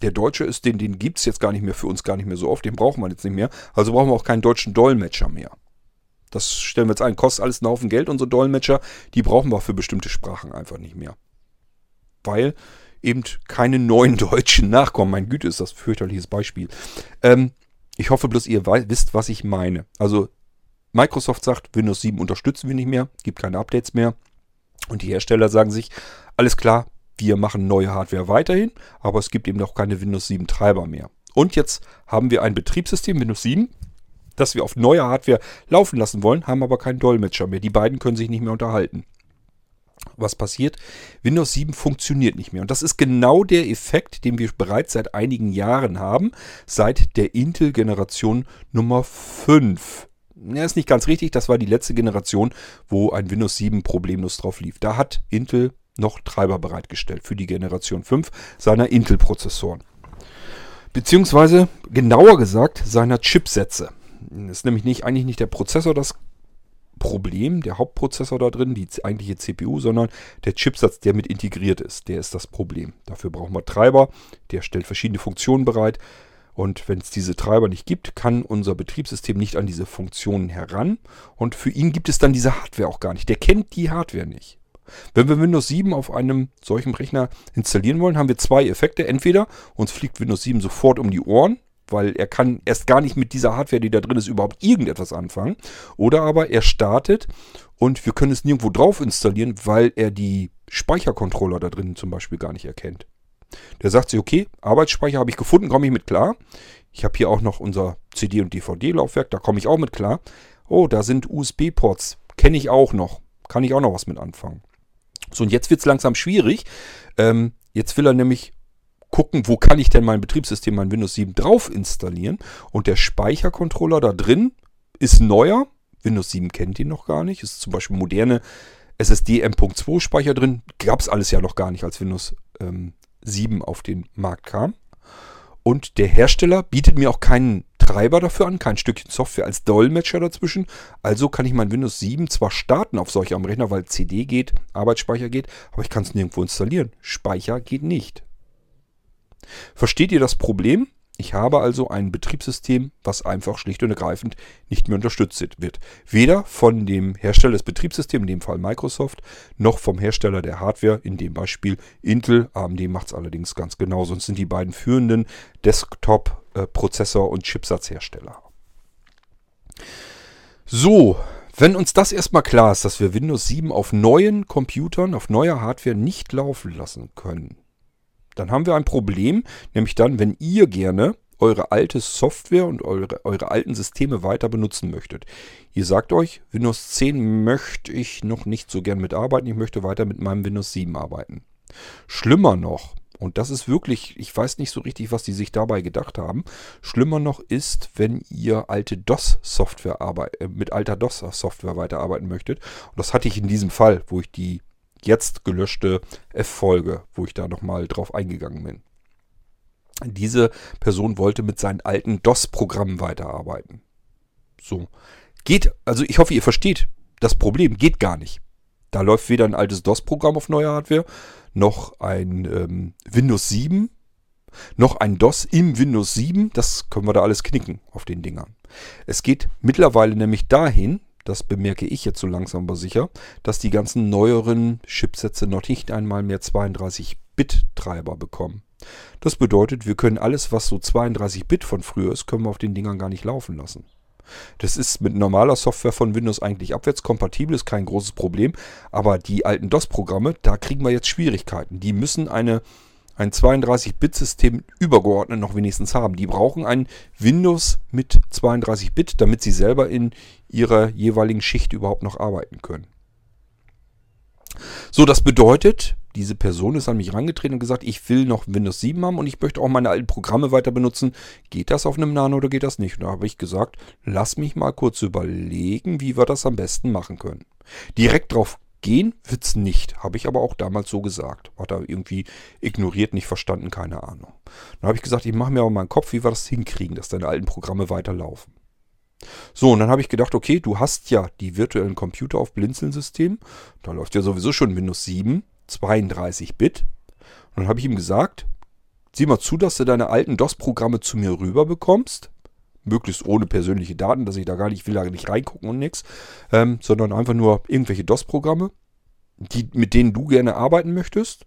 A: der Deutsche ist, den, den gibt es jetzt gar nicht mehr für uns gar nicht mehr so oft, den braucht man jetzt nicht mehr. Also brauchen wir auch keinen deutschen Dolmetscher mehr. Das stellen wir jetzt ein. Kostet alles einen Haufen Geld, unsere Dolmetscher. Die brauchen wir für bestimmte Sprachen einfach nicht mehr. Weil eben keine neuen [laughs] Deutschen nachkommen. Mein Güte, ist das ein fürchterliches Beispiel. Ähm, ich hoffe bloß, ihr wisst, was ich meine. Also, Microsoft sagt, Windows 7 unterstützen wir nicht mehr, gibt keine Updates mehr. Und die Hersteller sagen sich, alles klar, wir machen neue Hardware weiterhin, aber es gibt eben noch keine Windows 7 Treiber mehr. Und jetzt haben wir ein Betriebssystem, Windows 7, das wir auf neue Hardware laufen lassen wollen, haben aber keinen Dolmetscher mehr. Die beiden können sich nicht mehr unterhalten. Was passiert? Windows 7 funktioniert nicht mehr. Und das ist genau der Effekt, den wir bereits seit einigen Jahren haben, seit der Intel-Generation Nummer 5. Ja, ist nicht ganz richtig, das war die letzte Generation, wo ein Windows 7 problemlos drauf lief. Da hat Intel noch Treiber bereitgestellt für die Generation 5 seiner Intel-Prozessoren. Beziehungsweise genauer gesagt seiner Chipsätze ist nämlich nicht, eigentlich nicht der Prozessor das Problem, der Hauptprozessor da drin, die eigentliche CPU, sondern der Chipsatz, der mit integriert ist, der ist das Problem. Dafür brauchen wir Treiber, der stellt verschiedene Funktionen bereit. Und wenn es diese Treiber nicht gibt, kann unser Betriebssystem nicht an diese Funktionen heran. Und für ihn gibt es dann diese Hardware auch gar nicht. Der kennt die Hardware nicht. Wenn wir Windows 7 auf einem solchen Rechner installieren wollen, haben wir zwei Effekte. Entweder uns fliegt Windows 7 sofort um die Ohren, weil er kann erst gar nicht mit dieser Hardware, die da drin ist, überhaupt irgendetwas anfangen. Oder aber er startet und wir können es nirgendwo drauf installieren, weil er die Speichercontroller da drin zum Beispiel gar nicht erkennt. Der sagt sich, okay, Arbeitsspeicher habe ich gefunden, komme ich mit klar. Ich habe hier auch noch unser CD- und DVD-Laufwerk, da komme ich auch mit klar. Oh, da sind USB-Ports, kenne ich auch noch, kann ich auch noch was mit anfangen. So, und jetzt wird es langsam schwierig. Ähm, jetzt will er nämlich gucken, wo kann ich denn mein Betriebssystem, mein Windows 7 drauf installieren. Und der Speichercontroller da drin ist neuer, Windows 7 kennt ihn noch gar nicht. Ist zum Beispiel moderne SSD M.2 Speicher drin. Gab es alles ja noch gar nicht, als Windows ähm, 7 auf den Markt kam. Und der Hersteller bietet mir auch keinen Treiber dafür an, kein Stückchen Software als Dolmetscher dazwischen. Also kann ich mein Windows 7 zwar starten auf solch einem Rechner, weil CD geht, Arbeitsspeicher geht, aber ich kann es nirgendwo installieren. Speicher geht nicht. Versteht ihr das Problem? Ich habe also ein Betriebssystem, was einfach schlicht und ergreifend nicht mehr unterstützt wird. Weder von dem Hersteller des Betriebssystems, in dem Fall Microsoft, noch vom Hersteller der Hardware, in dem Beispiel Intel. AMD macht es allerdings ganz genau, sonst sind die beiden führenden Desktop-Prozessor- und Chipsatzhersteller. So, wenn uns das erstmal klar ist, dass wir Windows 7 auf neuen Computern, auf neuer Hardware nicht laufen lassen können, dann haben wir ein Problem, nämlich dann, wenn ihr gerne eure alte Software und eure, eure alten Systeme weiter benutzen möchtet. Ihr sagt euch, Windows 10 möchte ich noch nicht so gern mitarbeiten, ich möchte weiter mit meinem Windows 7 arbeiten. Schlimmer noch, und das ist wirklich, ich weiß nicht so richtig, was die sich dabei gedacht haben. Schlimmer noch ist, wenn ihr alte DOS-Software äh, mit alter DOS-Software weiterarbeiten möchtet. Und das hatte ich in diesem Fall, wo ich die jetzt gelöschte F-Folge, wo ich da nochmal drauf eingegangen bin. Diese Person wollte mit seinen alten DOS-Programmen weiterarbeiten. So. Geht, also ich hoffe, ihr versteht das Problem, geht gar nicht. Da läuft weder ein altes DOS-Programm auf neuer Hardware, noch ein ähm, Windows 7, noch ein DOS im Windows 7. Das können wir da alles knicken auf den Dingern. Es geht mittlerweile nämlich dahin, das bemerke ich jetzt so langsam aber sicher, dass die ganzen neueren Chipsätze noch nicht einmal mehr 32-Bit-Treiber bekommen. Das bedeutet, wir können alles, was so 32-Bit von früher ist, können wir auf den Dingern gar nicht laufen lassen. Das ist mit normaler Software von Windows eigentlich abwärtskompatibel, ist kein großes Problem. Aber die alten DOS-Programme, da kriegen wir jetzt Schwierigkeiten. Die müssen eine ein 32-Bit-System übergeordnet noch wenigstens haben. Die brauchen ein Windows mit 32-Bit, damit sie selber in ihrer jeweiligen Schicht überhaupt noch arbeiten können. So, das bedeutet, diese Person ist an mich herangetreten und gesagt, ich will noch Windows 7 haben und ich möchte auch meine alten Programme weiter benutzen. Geht das auf einem Nano oder geht das nicht? Und da habe ich gesagt, lass mich mal kurz überlegen, wie wir das am besten machen können. Direkt drauf Gehen wird's nicht, habe ich aber auch damals so gesagt. Hat er irgendwie ignoriert, nicht verstanden, keine Ahnung. Dann habe ich gesagt, ich mache mir aber mal einen Kopf, wie wir das hinkriegen, dass deine alten Programme weiterlaufen. So, und dann habe ich gedacht, okay, du hast ja die virtuellen Computer auf Blinzeln-System. Da läuft ja sowieso schon Windows 7, 32 Bit. Und dann habe ich ihm gesagt, sieh mal zu, dass du deine alten DOS-Programme zu mir rüber bekommst möglichst ohne persönliche Daten, dass ich da gar nicht, will da nicht reingucken und nichts, ähm, sondern einfach nur irgendwelche DOS-Programme, die, mit denen du gerne arbeiten möchtest.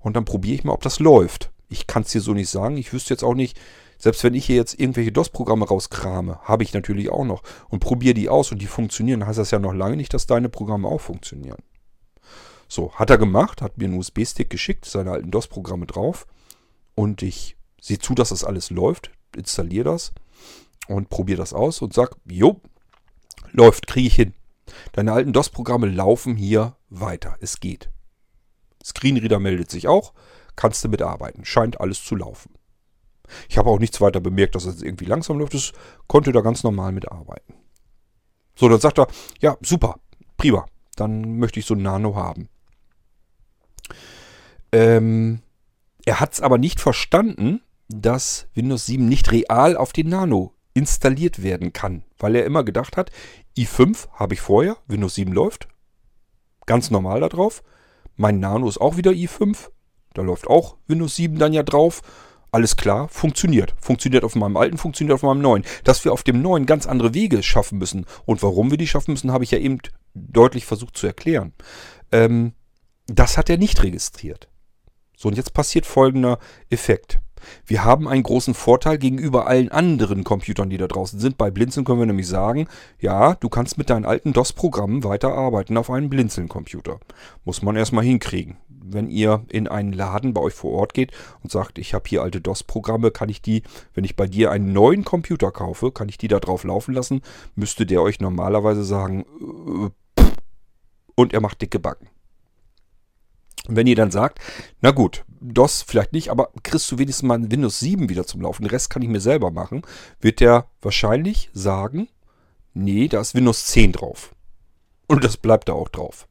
A: Und dann probiere ich mal, ob das läuft. Ich kann es dir so nicht sagen. Ich wüsste jetzt auch nicht, selbst wenn ich hier jetzt irgendwelche DOS-Programme rauskrame, habe ich natürlich auch noch und probiere die aus und die funktionieren, heißt das ja noch lange nicht, dass deine Programme auch funktionieren. So, hat er gemacht, hat mir einen USB-Stick geschickt, seine alten DOS-Programme drauf und ich sehe zu, dass das alles läuft, installiere das und probiere das aus und sag, jo, läuft, kriege ich hin. Deine alten DOS-Programme laufen hier weiter. Es geht. Screenreader meldet sich auch. Kannst du mitarbeiten. Scheint alles zu laufen. Ich habe auch nichts weiter bemerkt, dass es irgendwie langsam läuft. Es konnte da ganz normal mitarbeiten. So, dann sagt er, ja, super, prima. Dann möchte ich so ein Nano haben. Ähm, er hat es aber nicht verstanden, dass Windows 7 nicht real auf den Nano installiert werden kann, weil er immer gedacht hat, i5 habe ich vorher, Windows 7 läuft, ganz normal da drauf. Mein Nano ist auch wieder i5, da läuft auch Windows 7 dann ja drauf. Alles klar, funktioniert. Funktioniert auf meinem alten, funktioniert auf meinem neuen. Dass wir auf dem neuen ganz andere Wege schaffen müssen und warum wir die schaffen müssen, habe ich ja eben deutlich versucht zu erklären. Ähm, das hat er nicht registriert. So, und jetzt passiert folgender Effekt. Wir haben einen großen Vorteil gegenüber allen anderen Computern, die da draußen sind. Bei Blinzeln können wir nämlich sagen, ja, du kannst mit deinen alten DOS-Programmen weiterarbeiten auf einem Blinzeln-Computer. Muss man erstmal hinkriegen. Wenn ihr in einen Laden bei euch vor Ort geht und sagt, ich habe hier alte DOS-Programme, kann ich die, wenn ich bei dir einen neuen Computer kaufe, kann ich die da drauf laufen lassen, müsste der euch normalerweise sagen, äh, und er macht dicke Backen. Und wenn ihr dann sagt, na gut, DOS vielleicht nicht, aber kriegst du wenigstens mal Windows 7 wieder zum Laufen, den Rest kann ich mir selber machen, wird der wahrscheinlich sagen, Nee, da ist Windows 10 drauf. Und das bleibt da auch drauf.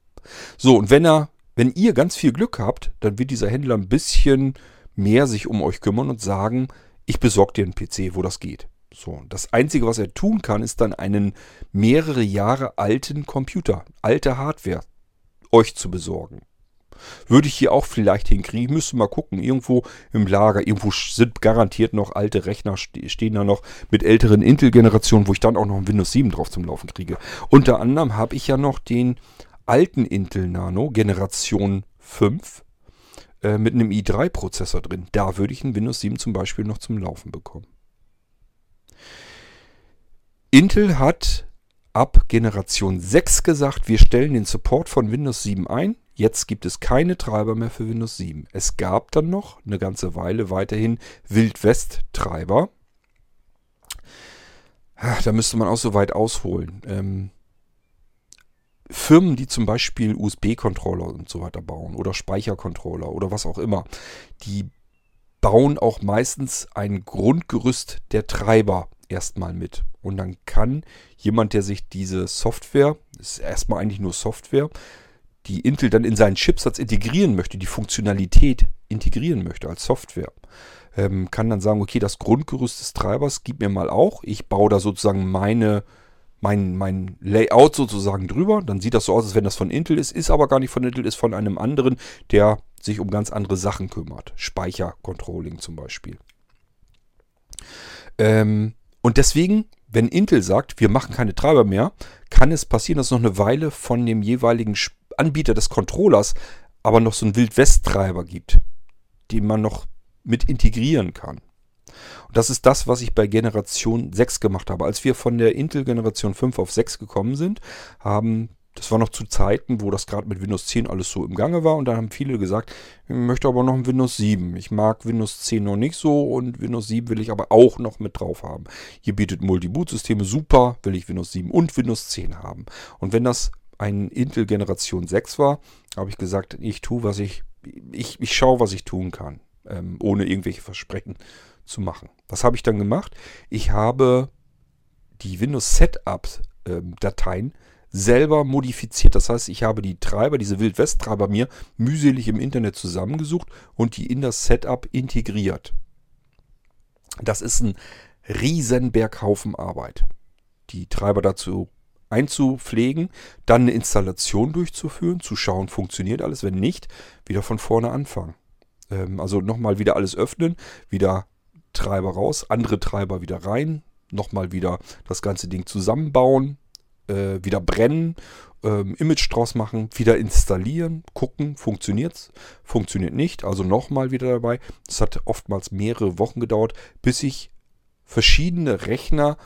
A: So, und wenn er, wenn ihr ganz viel Glück habt, dann wird dieser Händler ein bisschen mehr sich um euch kümmern und sagen, ich besorge dir einen PC, wo das geht. So, das Einzige, was er tun kann, ist dann einen mehrere Jahre alten Computer, alte Hardware, euch zu besorgen. Würde ich hier auch vielleicht hinkriegen. Müsste mal gucken. Irgendwo im Lager, irgendwo sind garantiert noch alte Rechner, stehen da noch mit älteren Intel-Generationen, wo ich dann auch noch ein Windows 7 drauf zum Laufen kriege. Unter anderem habe ich ja noch den alten Intel Nano Generation 5 äh, mit einem i3-Prozessor drin. Da würde ich ein Windows 7 zum Beispiel noch zum Laufen bekommen. Intel hat ab Generation 6 gesagt, wir stellen den Support von Windows 7 ein. Jetzt gibt es keine Treiber mehr für Windows 7. Es gab dann noch eine ganze Weile weiterhin Wildwest-Treiber. Da müsste man auch so weit ausholen. Ähm, Firmen, die zum Beispiel USB-Controller und so weiter bauen oder Speichercontroller oder was auch immer, die bauen auch meistens ein Grundgerüst der Treiber erstmal mit. Und dann kann jemand, der sich diese Software, ist erstmal eigentlich nur Software, die Intel dann in seinen Chipsatz integrieren möchte, die Funktionalität integrieren möchte als Software, ähm, kann dann sagen, okay, das Grundgerüst des Treibers gib mir mal auch. Ich baue da sozusagen meine, mein, mein Layout sozusagen drüber. Dann sieht das so aus, als wenn das von Intel ist, ist aber gar nicht von Intel, ist von einem anderen, der sich um ganz andere Sachen kümmert. Speichercontrolling zum Beispiel. Ähm, und deswegen, wenn Intel sagt, wir machen keine Treiber mehr, kann es passieren, dass noch eine Weile von dem jeweiligen Anbieter des Controllers aber noch so einen Wildwest-Treiber gibt, den man noch mit integrieren kann. Und das ist das, was ich bei Generation 6 gemacht habe. Als wir von der Intel Generation 5 auf 6 gekommen sind, haben das war noch zu Zeiten, wo das gerade mit Windows 10 alles so im Gange war. Und da haben viele gesagt, ich möchte aber noch ein Windows 7. Ich mag Windows 10 noch nicht so und Windows 7 will ich aber auch noch mit drauf haben. Ihr bietet Multi-Boot-Systeme, super, will ich Windows 7 und Windows 10 haben. Und wenn das ein Intel Generation 6 war, habe ich gesagt, ich tue, was ich, ich, ich schaue, was ich tun kann, ähm, ohne irgendwelche Versprechen zu machen. Was habe ich dann gemacht? Ich habe die Windows Setup-Dateien ähm, selber modifiziert. Das heißt, ich habe die Treiber, diese Wildwest-Treiber mir mühselig im Internet zusammengesucht und die in das Setup integriert. Das ist ein riesen Berghaufen Arbeit. Die Treiber dazu einzupflegen, dann eine Installation durchzuführen, zu schauen, funktioniert alles. Wenn nicht, wieder von vorne anfangen. Ähm, also nochmal wieder alles öffnen, wieder Treiber raus, andere Treiber wieder rein, nochmal wieder das ganze Ding zusammenbauen, äh, wieder brennen, ähm, Image draus machen, wieder installieren, gucken, funktioniert es, funktioniert nicht, also nochmal wieder dabei. Das hat oftmals mehrere Wochen gedauert, bis ich verschiedene Rechner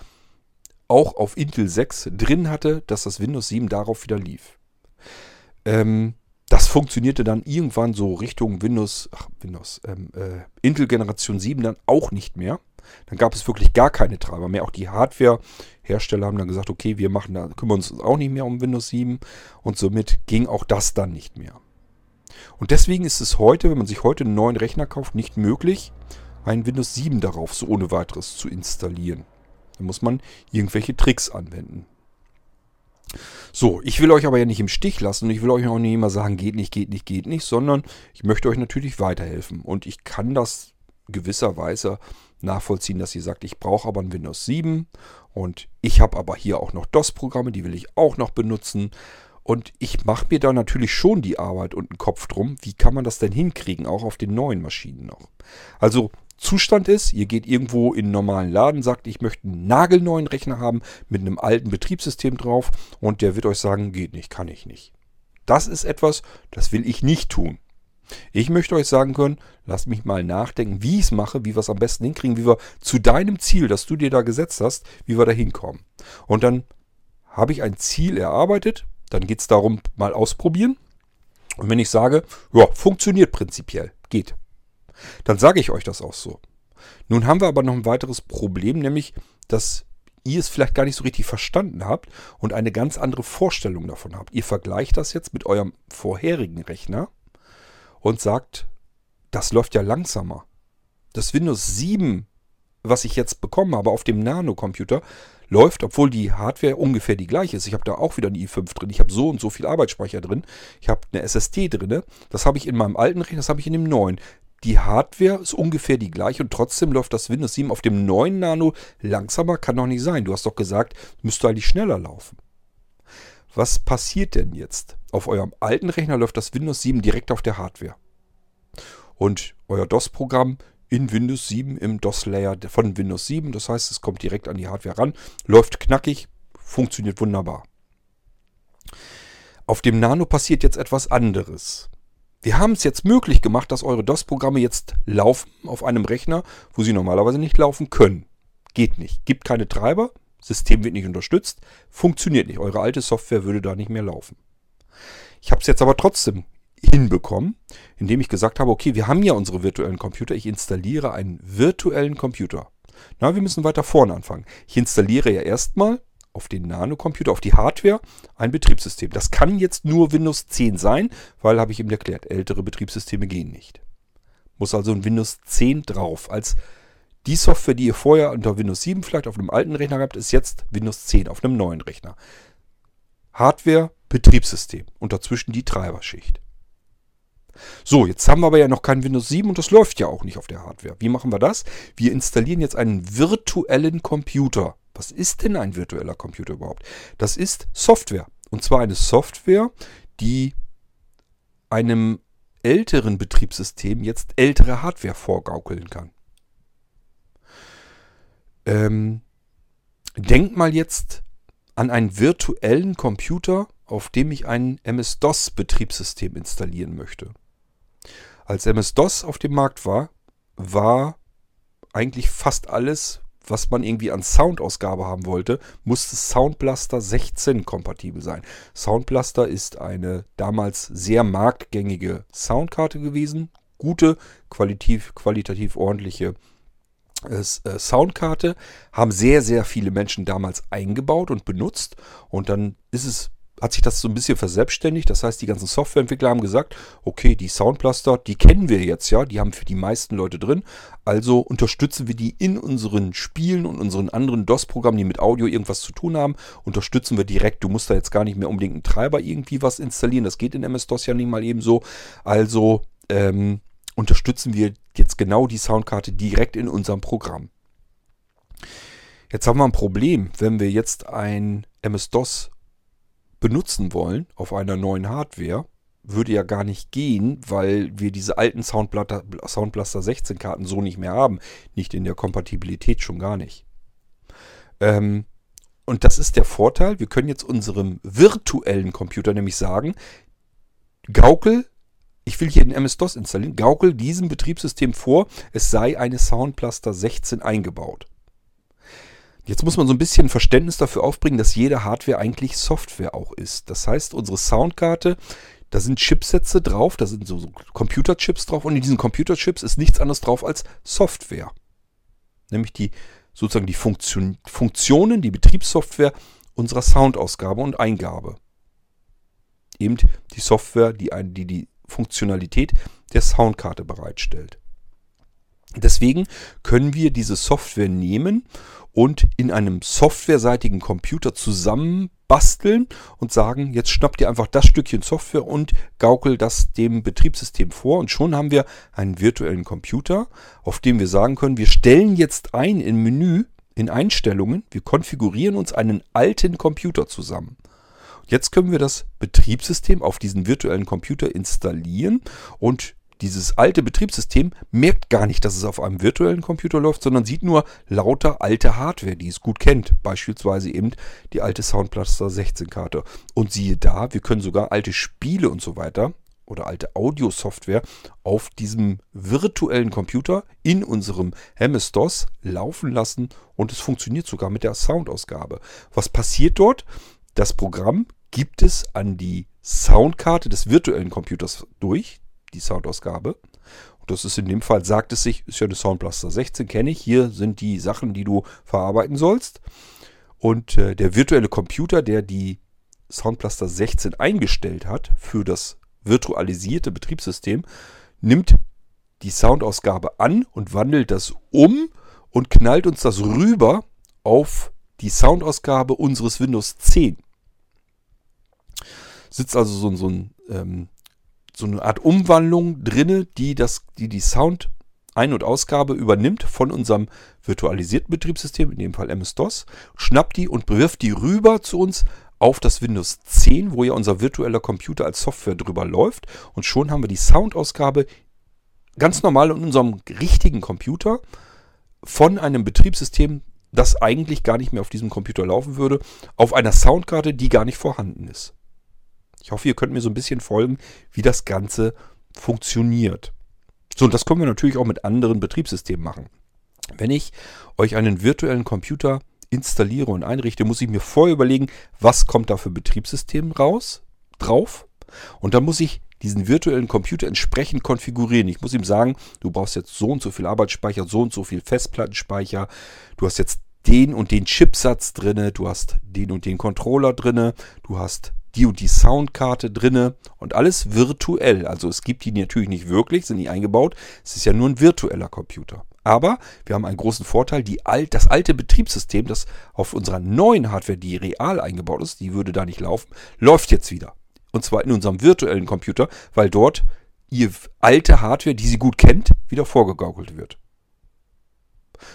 A: auch auf Intel 6 drin hatte, dass das Windows 7 darauf wieder lief. Ähm, das funktionierte dann irgendwann so Richtung Windows, ach, Windows, ähm, äh, Intel Generation 7 dann auch nicht mehr. Dann gab es wirklich gar keine Treiber mehr. Auch die Hardware-Hersteller haben dann gesagt, okay, wir machen da, kümmern uns auch nicht mehr um Windows 7 und somit ging auch das dann nicht mehr. Und deswegen ist es heute, wenn man sich heute einen neuen Rechner kauft, nicht möglich, ein Windows 7 darauf so ohne weiteres zu installieren. Da muss man irgendwelche Tricks anwenden. So, ich will euch aber ja nicht im Stich lassen und ich will euch auch nicht immer sagen, geht nicht, geht nicht, geht nicht, sondern ich möchte euch natürlich weiterhelfen. Und ich kann das gewisserweise nachvollziehen, dass ihr sagt, ich brauche aber ein Windows 7 und ich habe aber hier auch noch DOS-Programme, die will ich auch noch benutzen. Und ich mache mir da natürlich schon die Arbeit und einen Kopf drum, wie kann man das denn hinkriegen, auch auf den neuen Maschinen noch. Also Zustand ist, ihr geht irgendwo in einen normalen Laden, sagt, ich möchte einen nagelneuen Rechner haben mit einem alten Betriebssystem drauf und der wird euch sagen, geht nicht, kann ich nicht. Das ist etwas, das will ich nicht tun. Ich möchte euch sagen können, lasst mich mal nachdenken, wie ich es mache, wie wir es am besten hinkriegen, wie wir zu deinem Ziel, das du dir da gesetzt hast, wie wir da hinkommen. Und dann habe ich ein Ziel erarbeitet, dann geht es darum, mal ausprobieren. Und wenn ich sage, ja, funktioniert prinzipiell, geht, dann sage ich euch das auch so. Nun haben wir aber noch ein weiteres Problem, nämlich, dass ihr es vielleicht gar nicht so richtig verstanden habt und eine ganz andere Vorstellung davon habt. Ihr vergleicht das jetzt mit eurem vorherigen Rechner und sagt, das läuft ja langsamer. Das Windows 7, was ich jetzt bekommen habe auf dem Nano-Computer, läuft, obwohl die Hardware ungefähr die gleiche ist. Ich habe da auch wieder eine i5 drin. Ich habe so und so viel Arbeitsspeicher drin. Ich habe eine SSD drin. Das habe ich in meinem alten Rechner, das habe ich in dem neuen. Die Hardware ist ungefähr die gleiche und trotzdem läuft das Windows 7 auf dem neuen Nano langsamer. Kann doch nicht sein. Du hast doch gesagt, müsste eigentlich schneller laufen. Was passiert denn jetzt? Auf eurem alten Rechner läuft das Windows 7 direkt auf der Hardware. Und euer DOS-Programm in Windows 7 im DOS-Layer von Windows 7. Das heißt, es kommt direkt an die Hardware ran, läuft knackig, funktioniert wunderbar. Auf dem Nano passiert jetzt etwas anderes. Wir haben es jetzt möglich gemacht, dass eure DOS-Programme jetzt laufen auf einem Rechner, wo sie normalerweise nicht laufen können. Geht nicht. Gibt keine Treiber, System wird nicht unterstützt, funktioniert nicht. Eure alte Software würde da nicht mehr laufen. Ich habe es jetzt aber trotzdem hinbekommen, indem ich gesagt habe, okay, wir haben ja unsere virtuellen Computer, ich installiere einen virtuellen Computer. Na, wir müssen weiter vorne anfangen. Ich installiere ja erstmal auf den Nano-Computer, auf die Hardware, ein Betriebssystem. Das kann jetzt nur Windows 10 sein, weil, habe ich eben erklärt, ältere Betriebssysteme gehen nicht. Muss also ein Windows 10 drauf als die Software, die ihr vorher unter Windows 7 vielleicht auf einem alten Rechner habt, ist jetzt Windows 10 auf einem neuen Rechner. Hardware, Betriebssystem und dazwischen die Treiberschicht. So, jetzt haben wir aber ja noch kein Windows 7 und das läuft ja auch nicht auf der Hardware. Wie machen wir das? Wir installieren jetzt einen virtuellen Computer. Was ist denn ein virtueller Computer überhaupt? Das ist Software. Und zwar eine Software, die einem älteren Betriebssystem jetzt ältere Hardware vorgaukeln kann. Ähm, denk mal jetzt an einen virtuellen Computer, auf dem ich ein MS-DOS-Betriebssystem installieren möchte. Als MS-DOS auf dem Markt war, war eigentlich fast alles, was man irgendwie an Soundausgabe haben wollte, musste Soundblaster 16 kompatibel sein. Soundblaster ist eine damals sehr marktgängige Soundkarte gewesen. Gute, qualitativ, qualitativ ordentliche Soundkarte haben sehr, sehr viele Menschen damals eingebaut und benutzt. Und dann ist es, hat sich das so ein bisschen verselbstständigt. Das heißt, die ganzen Softwareentwickler haben gesagt, okay, die Soundblaster, die kennen wir jetzt ja, die haben für die meisten Leute drin. Also unterstützen wir die in unseren Spielen und unseren anderen DOS-Programmen, die mit Audio irgendwas zu tun haben, unterstützen wir direkt. Du musst da jetzt gar nicht mehr unbedingt einen Treiber irgendwie was installieren. Das geht in MS-DOS ja nicht mal eben so. Also, ähm, unterstützen wir jetzt genau die Soundkarte direkt in unserem Programm. Jetzt haben wir ein Problem, wenn wir jetzt ein MS-DOS benutzen wollen auf einer neuen Hardware, würde ja gar nicht gehen, weil wir diese alten Soundblaster 16 Karten so nicht mehr haben. Nicht in der Kompatibilität schon gar nicht. Ähm, und das ist der Vorteil. Wir können jetzt unserem virtuellen Computer nämlich sagen, gaukel ich will hier ein MS-DOS installieren, gaukel diesem Betriebssystem vor, es sei eine Soundblaster 16 eingebaut. Jetzt muss man so ein bisschen Verständnis dafür aufbringen, dass jede Hardware eigentlich Software auch ist. Das heißt, unsere Soundkarte, da sind Chipsätze drauf, da sind so, so Computerchips drauf und in diesen Computerchips ist nichts anderes drauf als Software. Nämlich die sozusagen die Funktion, Funktionen, die Betriebssoftware unserer Soundausgabe und Eingabe. Eben die Software, die, die die Funktionalität der Soundkarte bereitstellt. Deswegen können wir diese Software nehmen und in einem softwareseitigen Computer zusammenbasteln und sagen, jetzt schnappt ihr einfach das Stückchen Software und gaukelt das dem Betriebssystem vor. Und schon haben wir einen virtuellen Computer, auf dem wir sagen können, wir stellen jetzt ein im Menü, in Einstellungen, wir konfigurieren uns einen alten Computer zusammen. Jetzt können wir das Betriebssystem auf diesen virtuellen Computer installieren und dieses alte Betriebssystem merkt gar nicht, dass es auf einem virtuellen Computer läuft, sondern sieht nur lauter alte Hardware, die es gut kennt. Beispielsweise eben die alte Soundblaster 16 Karte. Und siehe da, wir können sogar alte Spiele und so weiter oder alte Audio-Software auf diesem virtuellen Computer in unserem MS-DOS laufen lassen und es funktioniert sogar mit der Soundausgabe. Was passiert dort? Das Programm gibt es an die Soundkarte des virtuellen Computers durch, die Soundausgabe. Und das ist in dem Fall, sagt es sich, ist ja eine Soundblaster 16, kenne ich. Hier sind die Sachen, die du verarbeiten sollst. Und äh, der virtuelle Computer, der die Soundblaster 16 eingestellt hat für das virtualisierte Betriebssystem, nimmt die Soundausgabe an und wandelt das um und knallt uns das rüber auf die Soundausgabe unseres Windows 10. Sitzt also so, so, ein, ähm, so eine Art Umwandlung drinne, die das, die, die Sound ein- und Ausgabe übernimmt von unserem virtualisierten Betriebssystem, in dem Fall MS-DOS, schnappt die und wirft die rüber zu uns auf das Windows 10, wo ja unser virtueller Computer als Software drüber läuft. Und schon haben wir die Soundausgabe ganz normal in unserem richtigen Computer von einem Betriebssystem, das eigentlich gar nicht mehr auf diesem Computer laufen würde, auf einer Soundkarte, die gar nicht vorhanden ist. Ich hoffe, ihr könnt mir so ein bisschen folgen, wie das Ganze funktioniert. So, und das können wir natürlich auch mit anderen Betriebssystemen machen. Wenn ich euch einen virtuellen Computer installiere und einrichte, muss ich mir vorher überlegen, was kommt da für Betriebssystem raus, drauf. Und dann muss ich diesen virtuellen Computer entsprechend konfigurieren. Ich muss ihm sagen, du brauchst jetzt so und so viel Arbeitsspeicher, so und so viel Festplattenspeicher. Du hast jetzt den und den Chipsatz drinne, du hast den und den Controller drinne, du hast die und die Soundkarte drinne und alles virtuell. Also es gibt die natürlich nicht wirklich, sind nicht eingebaut. Es ist ja nur ein virtueller Computer. Aber wir haben einen großen Vorteil, die alt, das alte Betriebssystem, das auf unserer neuen Hardware, die real eingebaut ist, die würde da nicht laufen, läuft jetzt wieder. Und zwar in unserem virtuellen Computer, weil dort ihr alte Hardware, die sie gut kennt, wieder vorgegaukelt wird.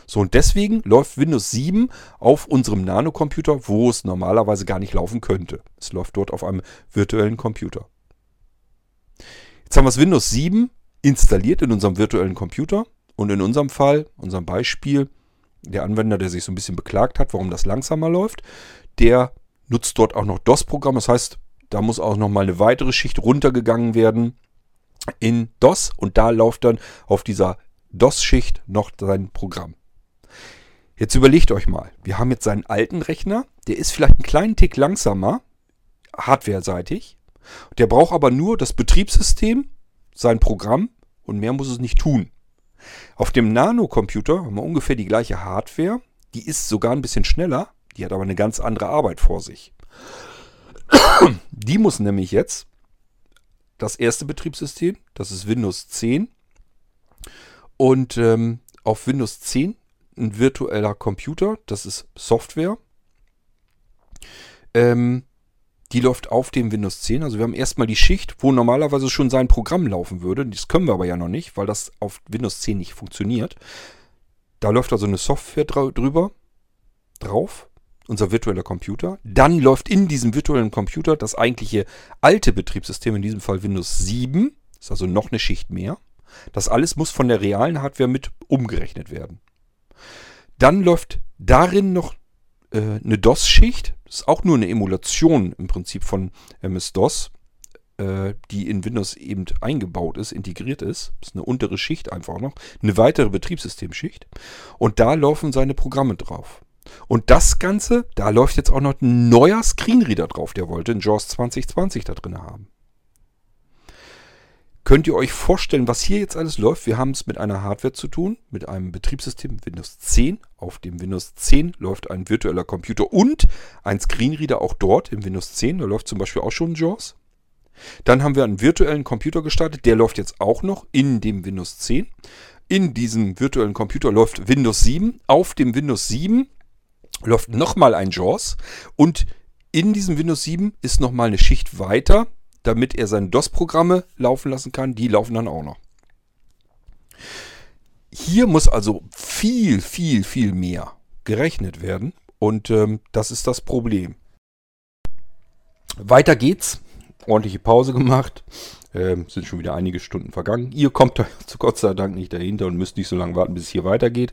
A: So, und deswegen läuft Windows 7 auf unserem Nano-Computer, wo es normalerweise gar nicht laufen könnte. Es läuft dort auf einem virtuellen Computer. Jetzt haben wir das Windows 7 installiert in unserem virtuellen Computer. Und in unserem Fall, unserem Beispiel, der Anwender, der sich so ein bisschen beklagt hat, warum das langsamer läuft, der nutzt dort auch noch DOS-Programm. Das heißt, da muss auch noch mal eine weitere Schicht runtergegangen werden in DOS und da läuft dann auf dieser DOS-Schicht noch sein Programm. Jetzt überlegt euch mal, wir haben jetzt seinen alten Rechner, der ist vielleicht einen kleinen Tick langsamer, hardware-seitig. Der braucht aber nur das Betriebssystem, sein Programm und mehr muss es nicht tun. Auf dem Nano-Computer haben wir ungefähr die gleiche Hardware, die ist sogar ein bisschen schneller, die hat aber eine ganz andere Arbeit vor sich. Die muss nämlich jetzt das erste Betriebssystem, das ist Windows 10, und ähm, auf Windows 10 ein virtueller Computer, das ist Software. Ähm, die läuft auf dem Windows 10. Also wir haben erstmal die Schicht, wo normalerweise schon sein Programm laufen würde. Das können wir aber ja noch nicht, weil das auf Windows 10 nicht funktioniert. Da läuft also eine Software drüber, drauf, unser virtueller Computer. Dann läuft in diesem virtuellen Computer das eigentliche alte Betriebssystem, in diesem Fall Windows 7. Das ist also noch eine Schicht mehr. Das alles muss von der realen Hardware mit umgerechnet werden. Dann läuft darin noch äh, eine DOS-Schicht. Das ist auch nur eine Emulation im Prinzip von MS-DOS, äh, die in Windows eben eingebaut ist, integriert ist. Das ist eine untere Schicht einfach noch. Eine weitere Betriebssystemschicht. Und da laufen seine Programme drauf. Und das Ganze, da läuft jetzt auch noch ein neuer Screenreader drauf. Der wollte einen JAWS 2020 da drin haben. Könnt ihr euch vorstellen, was hier jetzt alles läuft? Wir haben es mit einer Hardware zu tun, mit einem Betriebssystem Windows 10. Auf dem Windows 10 läuft ein virtueller Computer und ein Screenreader auch dort im Windows 10. Da läuft zum Beispiel auch schon JAWS. Dann haben wir einen virtuellen Computer gestartet, der läuft jetzt auch noch in dem Windows 10. In diesem virtuellen Computer läuft Windows 7. Auf dem Windows 7 läuft nochmal ein JAWS und in diesem Windows 7 ist nochmal eine Schicht weiter damit er seine DOS-Programme laufen lassen kann. Die laufen dann auch noch. Hier muss also viel, viel, viel mehr gerechnet werden. Und ähm, das ist das Problem. Weiter geht's. Ordentliche Pause gemacht. Ähm, sind schon wieder einige Stunden vergangen. Ihr kommt da [laughs] zu Gott sei Dank nicht dahinter und müsst nicht so lange warten, bis es hier weitergeht.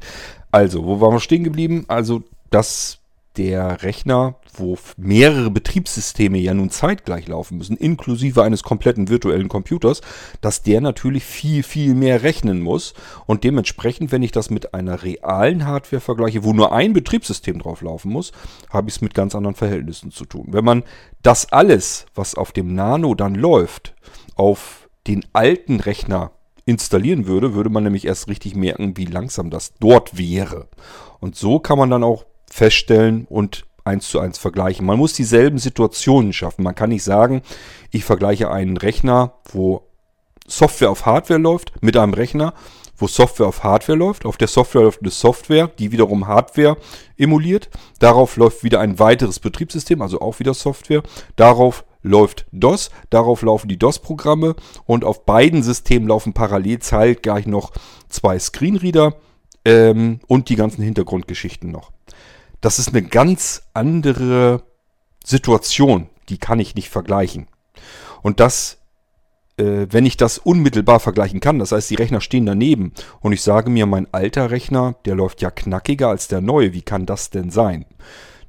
A: Also, wo waren wir stehen geblieben? Also, das der Rechner, wo mehrere Betriebssysteme ja nun zeitgleich laufen müssen, inklusive eines kompletten virtuellen Computers, dass der natürlich viel, viel mehr rechnen muss. Und dementsprechend, wenn ich das mit einer realen Hardware vergleiche, wo nur ein Betriebssystem drauf laufen muss, habe ich es mit ganz anderen Verhältnissen zu tun. Wenn man das alles, was auf dem Nano dann läuft, auf den alten Rechner installieren würde, würde man nämlich erst richtig merken, wie langsam das dort wäre. Und so kann man dann auch feststellen und eins zu eins vergleichen. Man muss dieselben Situationen schaffen. Man kann nicht sagen, ich vergleiche einen Rechner, wo Software auf Hardware läuft, mit einem Rechner, wo Software auf Hardware läuft. Auf der Software läuft eine Software, die wiederum Hardware emuliert. Darauf läuft wieder ein weiteres Betriebssystem, also auch wieder Software. Darauf läuft DOS, darauf laufen die DOS-Programme und auf beiden Systemen laufen parallel zeitgleich noch zwei Screenreader ähm, und die ganzen Hintergrundgeschichten noch. Das ist eine ganz andere Situation, die kann ich nicht vergleichen. Und das, äh, wenn ich das unmittelbar vergleichen kann, das heißt, die Rechner stehen daneben und ich sage mir, mein alter Rechner, der läuft ja knackiger als der neue, wie kann das denn sein?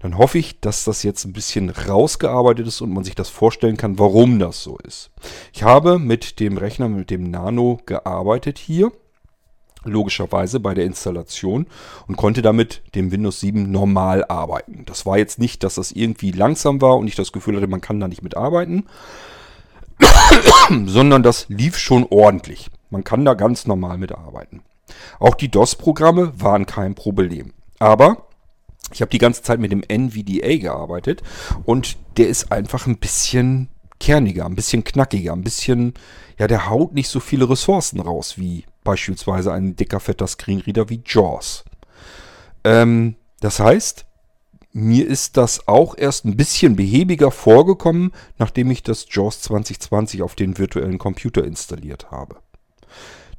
A: Dann hoffe ich, dass das jetzt ein bisschen rausgearbeitet ist und man sich das vorstellen kann, warum das so ist. Ich habe mit dem Rechner, mit dem Nano gearbeitet hier logischerweise bei der Installation und konnte damit dem Windows 7 normal arbeiten. Das war jetzt nicht, dass das irgendwie langsam war und ich das Gefühl hatte, man kann da nicht mitarbeiten, [coughs] sondern das lief schon ordentlich. Man kann da ganz normal mitarbeiten. Auch die DOS-Programme waren kein Problem. Aber ich habe die ganze Zeit mit dem NVDA gearbeitet und der ist einfach ein bisschen kerniger, ein bisschen knackiger, ein bisschen, ja, der haut nicht so viele Ressourcen raus wie beispielsweise ein dicker, fetter Screenreader wie JAWS. Ähm, das heißt, mir ist das auch erst ein bisschen behäbiger vorgekommen, nachdem ich das JAWS 2020 auf den virtuellen Computer installiert habe.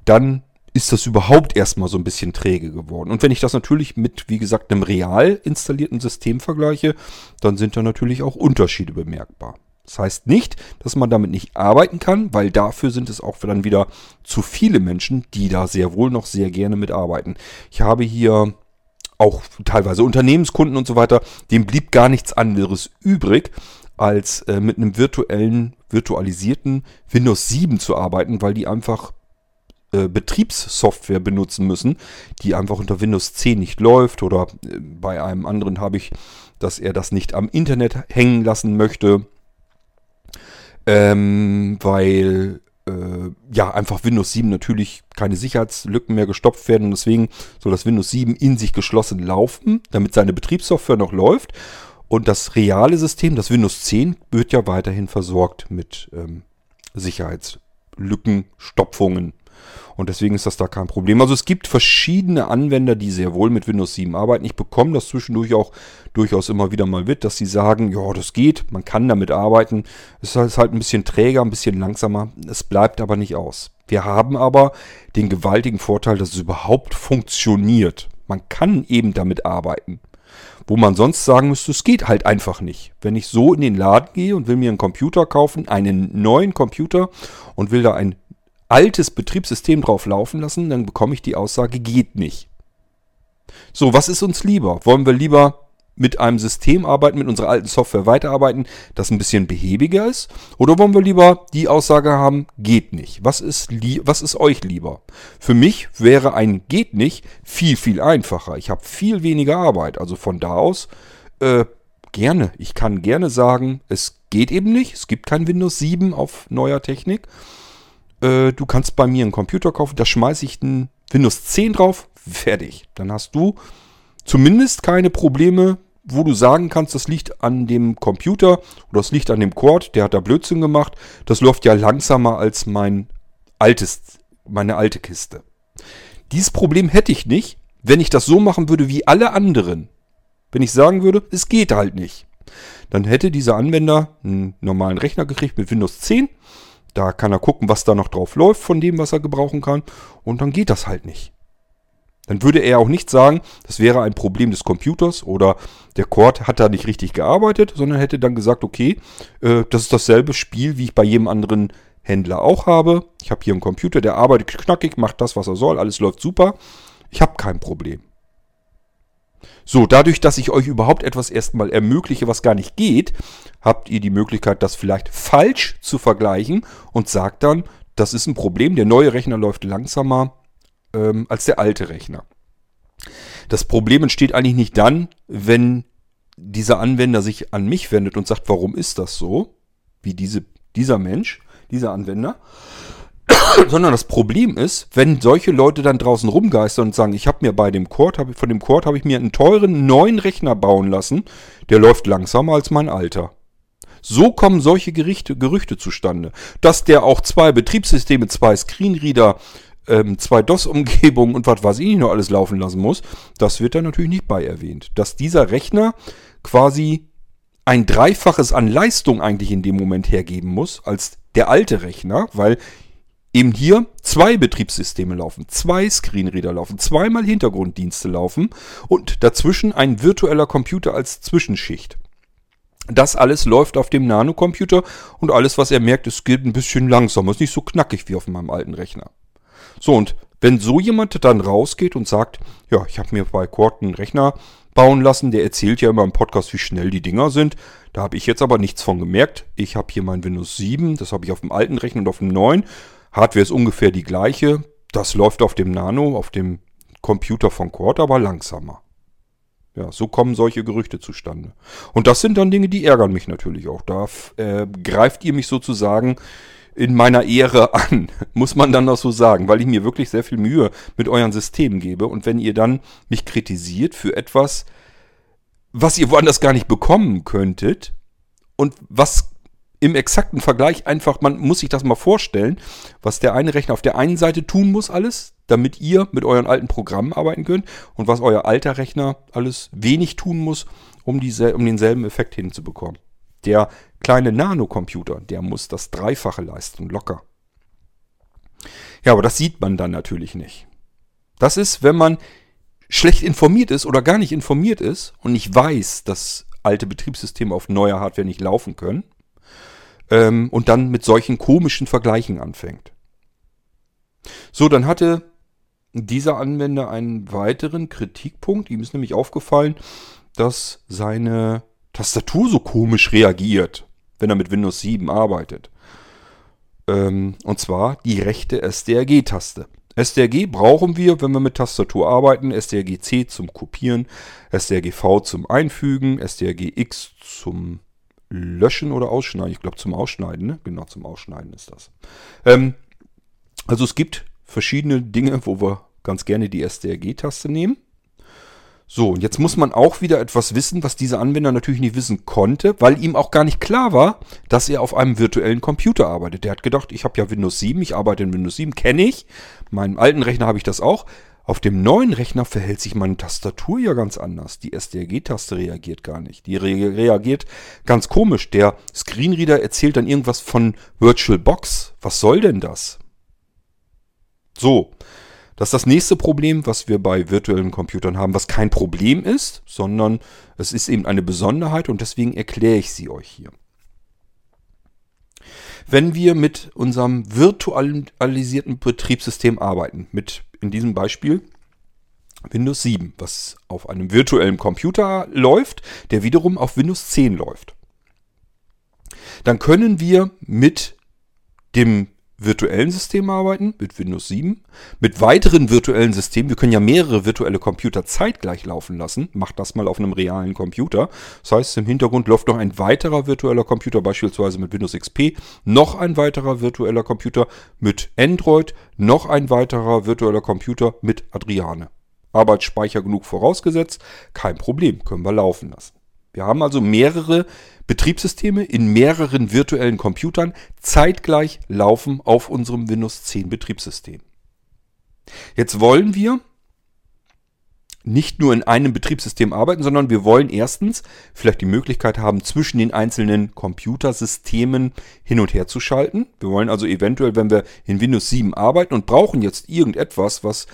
A: Dann ist das überhaupt erstmal so ein bisschen träge geworden. Und wenn ich das natürlich mit, wie gesagt, einem real installierten System vergleiche, dann sind da natürlich auch Unterschiede bemerkbar. Das heißt nicht, dass man damit nicht arbeiten kann, weil dafür sind es auch dann wieder zu viele Menschen, die da sehr wohl noch sehr gerne mitarbeiten. Ich habe hier auch teilweise Unternehmenskunden und so weiter, dem blieb gar nichts anderes übrig, als äh, mit einem virtuellen, virtualisierten Windows 7 zu arbeiten, weil die einfach äh, Betriebssoftware benutzen müssen, die einfach unter Windows 10 nicht läuft oder äh, bei einem anderen habe ich, dass er das nicht am Internet hängen lassen möchte ähm, weil äh, ja einfach Windows 7 natürlich keine Sicherheitslücken mehr gestopft werden und deswegen soll das Windows 7 in sich geschlossen laufen, damit seine Betriebssoftware noch läuft. Und das reale System, das Windows 10, wird ja weiterhin versorgt mit ähm, Sicherheitslücken, Stopfungen und deswegen ist das da kein Problem. Also es gibt verschiedene Anwender, die sehr wohl mit Windows 7 arbeiten. Ich bekomme das zwischendurch auch durchaus immer wieder mal mit, dass sie sagen, ja, das geht, man kann damit arbeiten. Es ist halt ein bisschen träger, ein bisschen langsamer. Es bleibt aber nicht aus. Wir haben aber den gewaltigen Vorteil, dass es überhaupt funktioniert. Man kann eben damit arbeiten. Wo man sonst sagen müsste, es geht halt einfach nicht. Wenn ich so in den Laden gehe und will mir einen Computer kaufen, einen neuen Computer und will da ein altes Betriebssystem drauf laufen lassen, dann bekomme ich die Aussage, geht nicht. So, was ist uns lieber? Wollen wir lieber mit einem System arbeiten, mit unserer alten Software weiterarbeiten, das ein bisschen behäbiger ist? Oder wollen wir lieber die Aussage haben, geht nicht? Was ist, was ist euch lieber? Für mich wäre ein geht nicht viel, viel einfacher. Ich habe viel weniger Arbeit. Also von da aus äh, gerne. Ich kann gerne sagen, es geht eben nicht. Es gibt kein Windows 7 auf neuer Technik äh, du kannst bei mir einen Computer kaufen, da schmeiße ich ein Windows 10 drauf, fertig. Dann hast du zumindest keine Probleme, wo du sagen kannst, das liegt an dem Computer oder das liegt an dem Cord, der hat da Blödsinn gemacht. Das läuft ja langsamer als mein altes, meine alte Kiste. Dieses Problem hätte ich nicht, wenn ich das so machen würde wie alle anderen. Wenn ich sagen würde, es geht halt nicht. Dann hätte dieser Anwender einen normalen Rechner gekriegt mit Windows 10 da kann er gucken, was da noch drauf läuft von dem, was er gebrauchen kann. Und dann geht das halt nicht. Dann würde er auch nicht sagen, das wäre ein Problem des Computers oder der Cord hat da nicht richtig gearbeitet, sondern hätte dann gesagt, okay, äh, das ist dasselbe Spiel, wie ich bei jedem anderen Händler auch habe. Ich habe hier einen Computer, der arbeitet knackig, macht das, was er soll, alles läuft super. Ich habe kein Problem. So, dadurch, dass ich euch überhaupt etwas erstmal ermögliche, was gar nicht geht, habt ihr die Möglichkeit, das vielleicht falsch zu vergleichen und sagt dann, das ist ein Problem, der neue Rechner läuft langsamer ähm, als der alte Rechner. Das Problem entsteht eigentlich nicht dann, wenn dieser Anwender sich an mich wendet und sagt, warum ist das so, wie diese, dieser Mensch, dieser Anwender, sondern das Problem ist, wenn solche Leute dann draußen rumgeistern und sagen, ich habe mir bei dem Cord, hab, von dem Cord habe ich mir einen teuren neuen Rechner bauen lassen, der läuft langsamer als mein alter. So kommen solche Gerichte, Gerüchte zustande. Dass der auch zwei Betriebssysteme, zwei Screenreader ähm, zwei DOS-Umgebungen und was weiß ich noch alles laufen lassen muss, das wird da natürlich nicht bei erwähnt. Dass dieser Rechner quasi ein Dreifaches an Leistung eigentlich in dem Moment hergeben muss als der alte Rechner, weil eben hier zwei Betriebssysteme laufen, zwei Screenreader laufen, zweimal Hintergrunddienste laufen und dazwischen ein virtueller Computer als Zwischenschicht. Das alles läuft auf dem Nanocomputer und alles, was er merkt, es geht ein bisschen langsamer, ist nicht so knackig wie auf meinem alten Rechner. So, und wenn so jemand dann rausgeht und sagt, ja, ich habe mir bei Quad einen Rechner bauen lassen, der erzählt ja immer im Podcast, wie schnell die Dinger sind. Da habe ich jetzt aber nichts von gemerkt. Ich habe hier mein Windows 7, das habe ich auf dem alten Rechner und auf dem neuen. Hardware ist ungefähr die gleiche. Das läuft auf dem Nano, auf dem Computer von Quad, aber langsamer. Ja, so kommen solche Gerüchte zustande. Und das sind dann Dinge, die ärgern mich natürlich auch. Da äh, greift ihr mich sozusagen in meiner Ehre [laughs] an, muss man dann auch so sagen, weil ich mir wirklich sehr viel Mühe mit euren Systemen gebe. Und wenn ihr dann mich kritisiert für etwas, was ihr woanders gar nicht bekommen könntet und was im exakten Vergleich einfach, man muss sich das mal vorstellen, was der eine Rechner auf der einen Seite tun muss alles, damit ihr mit euren alten Programmen arbeiten könnt und was euer alter Rechner alles wenig tun muss, um, diese, um denselben Effekt hinzubekommen. Der kleine Nanocomputer, der muss das Dreifache leisten, locker. Ja, aber das sieht man dann natürlich nicht. Das ist, wenn man schlecht informiert ist oder gar nicht informiert ist und nicht weiß, dass alte Betriebssysteme auf neuer Hardware nicht laufen können ähm, und dann mit solchen komischen Vergleichen anfängt. So, dann hatte dieser Anwender einen weiteren Kritikpunkt. Ihm ist nämlich aufgefallen, dass seine Tastatur so komisch reagiert, wenn er mit Windows 7 arbeitet. Ähm, und zwar die rechte SDRG-Taste. SDRG brauchen wir, wenn wir mit Tastatur arbeiten. SDRG-C zum Kopieren, SDRG-V zum Einfügen, SDRG-X zum Löschen oder Ausschneiden. Ich glaube zum Ausschneiden, ne? Genau, zum Ausschneiden ist das. Ähm, also es gibt verschiedene Dinge, wo wir ganz gerne die SDRG-Taste nehmen. So, und jetzt muss man auch wieder etwas wissen, was dieser Anwender natürlich nicht wissen konnte, weil ihm auch gar nicht klar war, dass er auf einem virtuellen Computer arbeitet. Der hat gedacht, ich habe ja Windows 7, ich arbeite in Windows 7, kenne ich. Meinem alten Rechner habe ich das auch. Auf dem neuen Rechner verhält sich meine Tastatur ja ganz anders. Die SDRG-Taste reagiert gar nicht. Die re reagiert ganz komisch. Der Screenreader erzählt dann irgendwas von VirtualBox. Was soll denn das? So, das ist das nächste Problem, was wir bei virtuellen Computern haben, was kein Problem ist, sondern es ist eben eine Besonderheit und deswegen erkläre ich sie euch hier. Wenn wir mit unserem virtualisierten Betriebssystem arbeiten, mit in diesem Beispiel Windows 7, was auf einem virtuellen Computer läuft, der wiederum auf Windows 10 läuft, dann können wir mit dem virtuellen Systemen arbeiten, mit Windows 7, mit weiteren virtuellen Systemen. Wir können ja mehrere virtuelle Computer zeitgleich laufen lassen. Macht das mal auf einem realen Computer. Das heißt, im Hintergrund läuft noch ein weiterer virtueller Computer, beispielsweise mit Windows XP, noch ein weiterer virtueller Computer mit Android, noch ein weiterer virtueller Computer mit Adriane. Arbeitsspeicher genug vorausgesetzt, kein Problem, können wir laufen lassen. Wir haben also mehrere Betriebssysteme in mehreren virtuellen Computern zeitgleich laufen auf unserem Windows 10 Betriebssystem. Jetzt wollen wir nicht nur in einem Betriebssystem arbeiten, sondern wir wollen erstens vielleicht die Möglichkeit haben, zwischen den einzelnen Computersystemen hin und her zu schalten. Wir wollen also eventuell, wenn wir in Windows 7 arbeiten und brauchen jetzt irgendetwas, was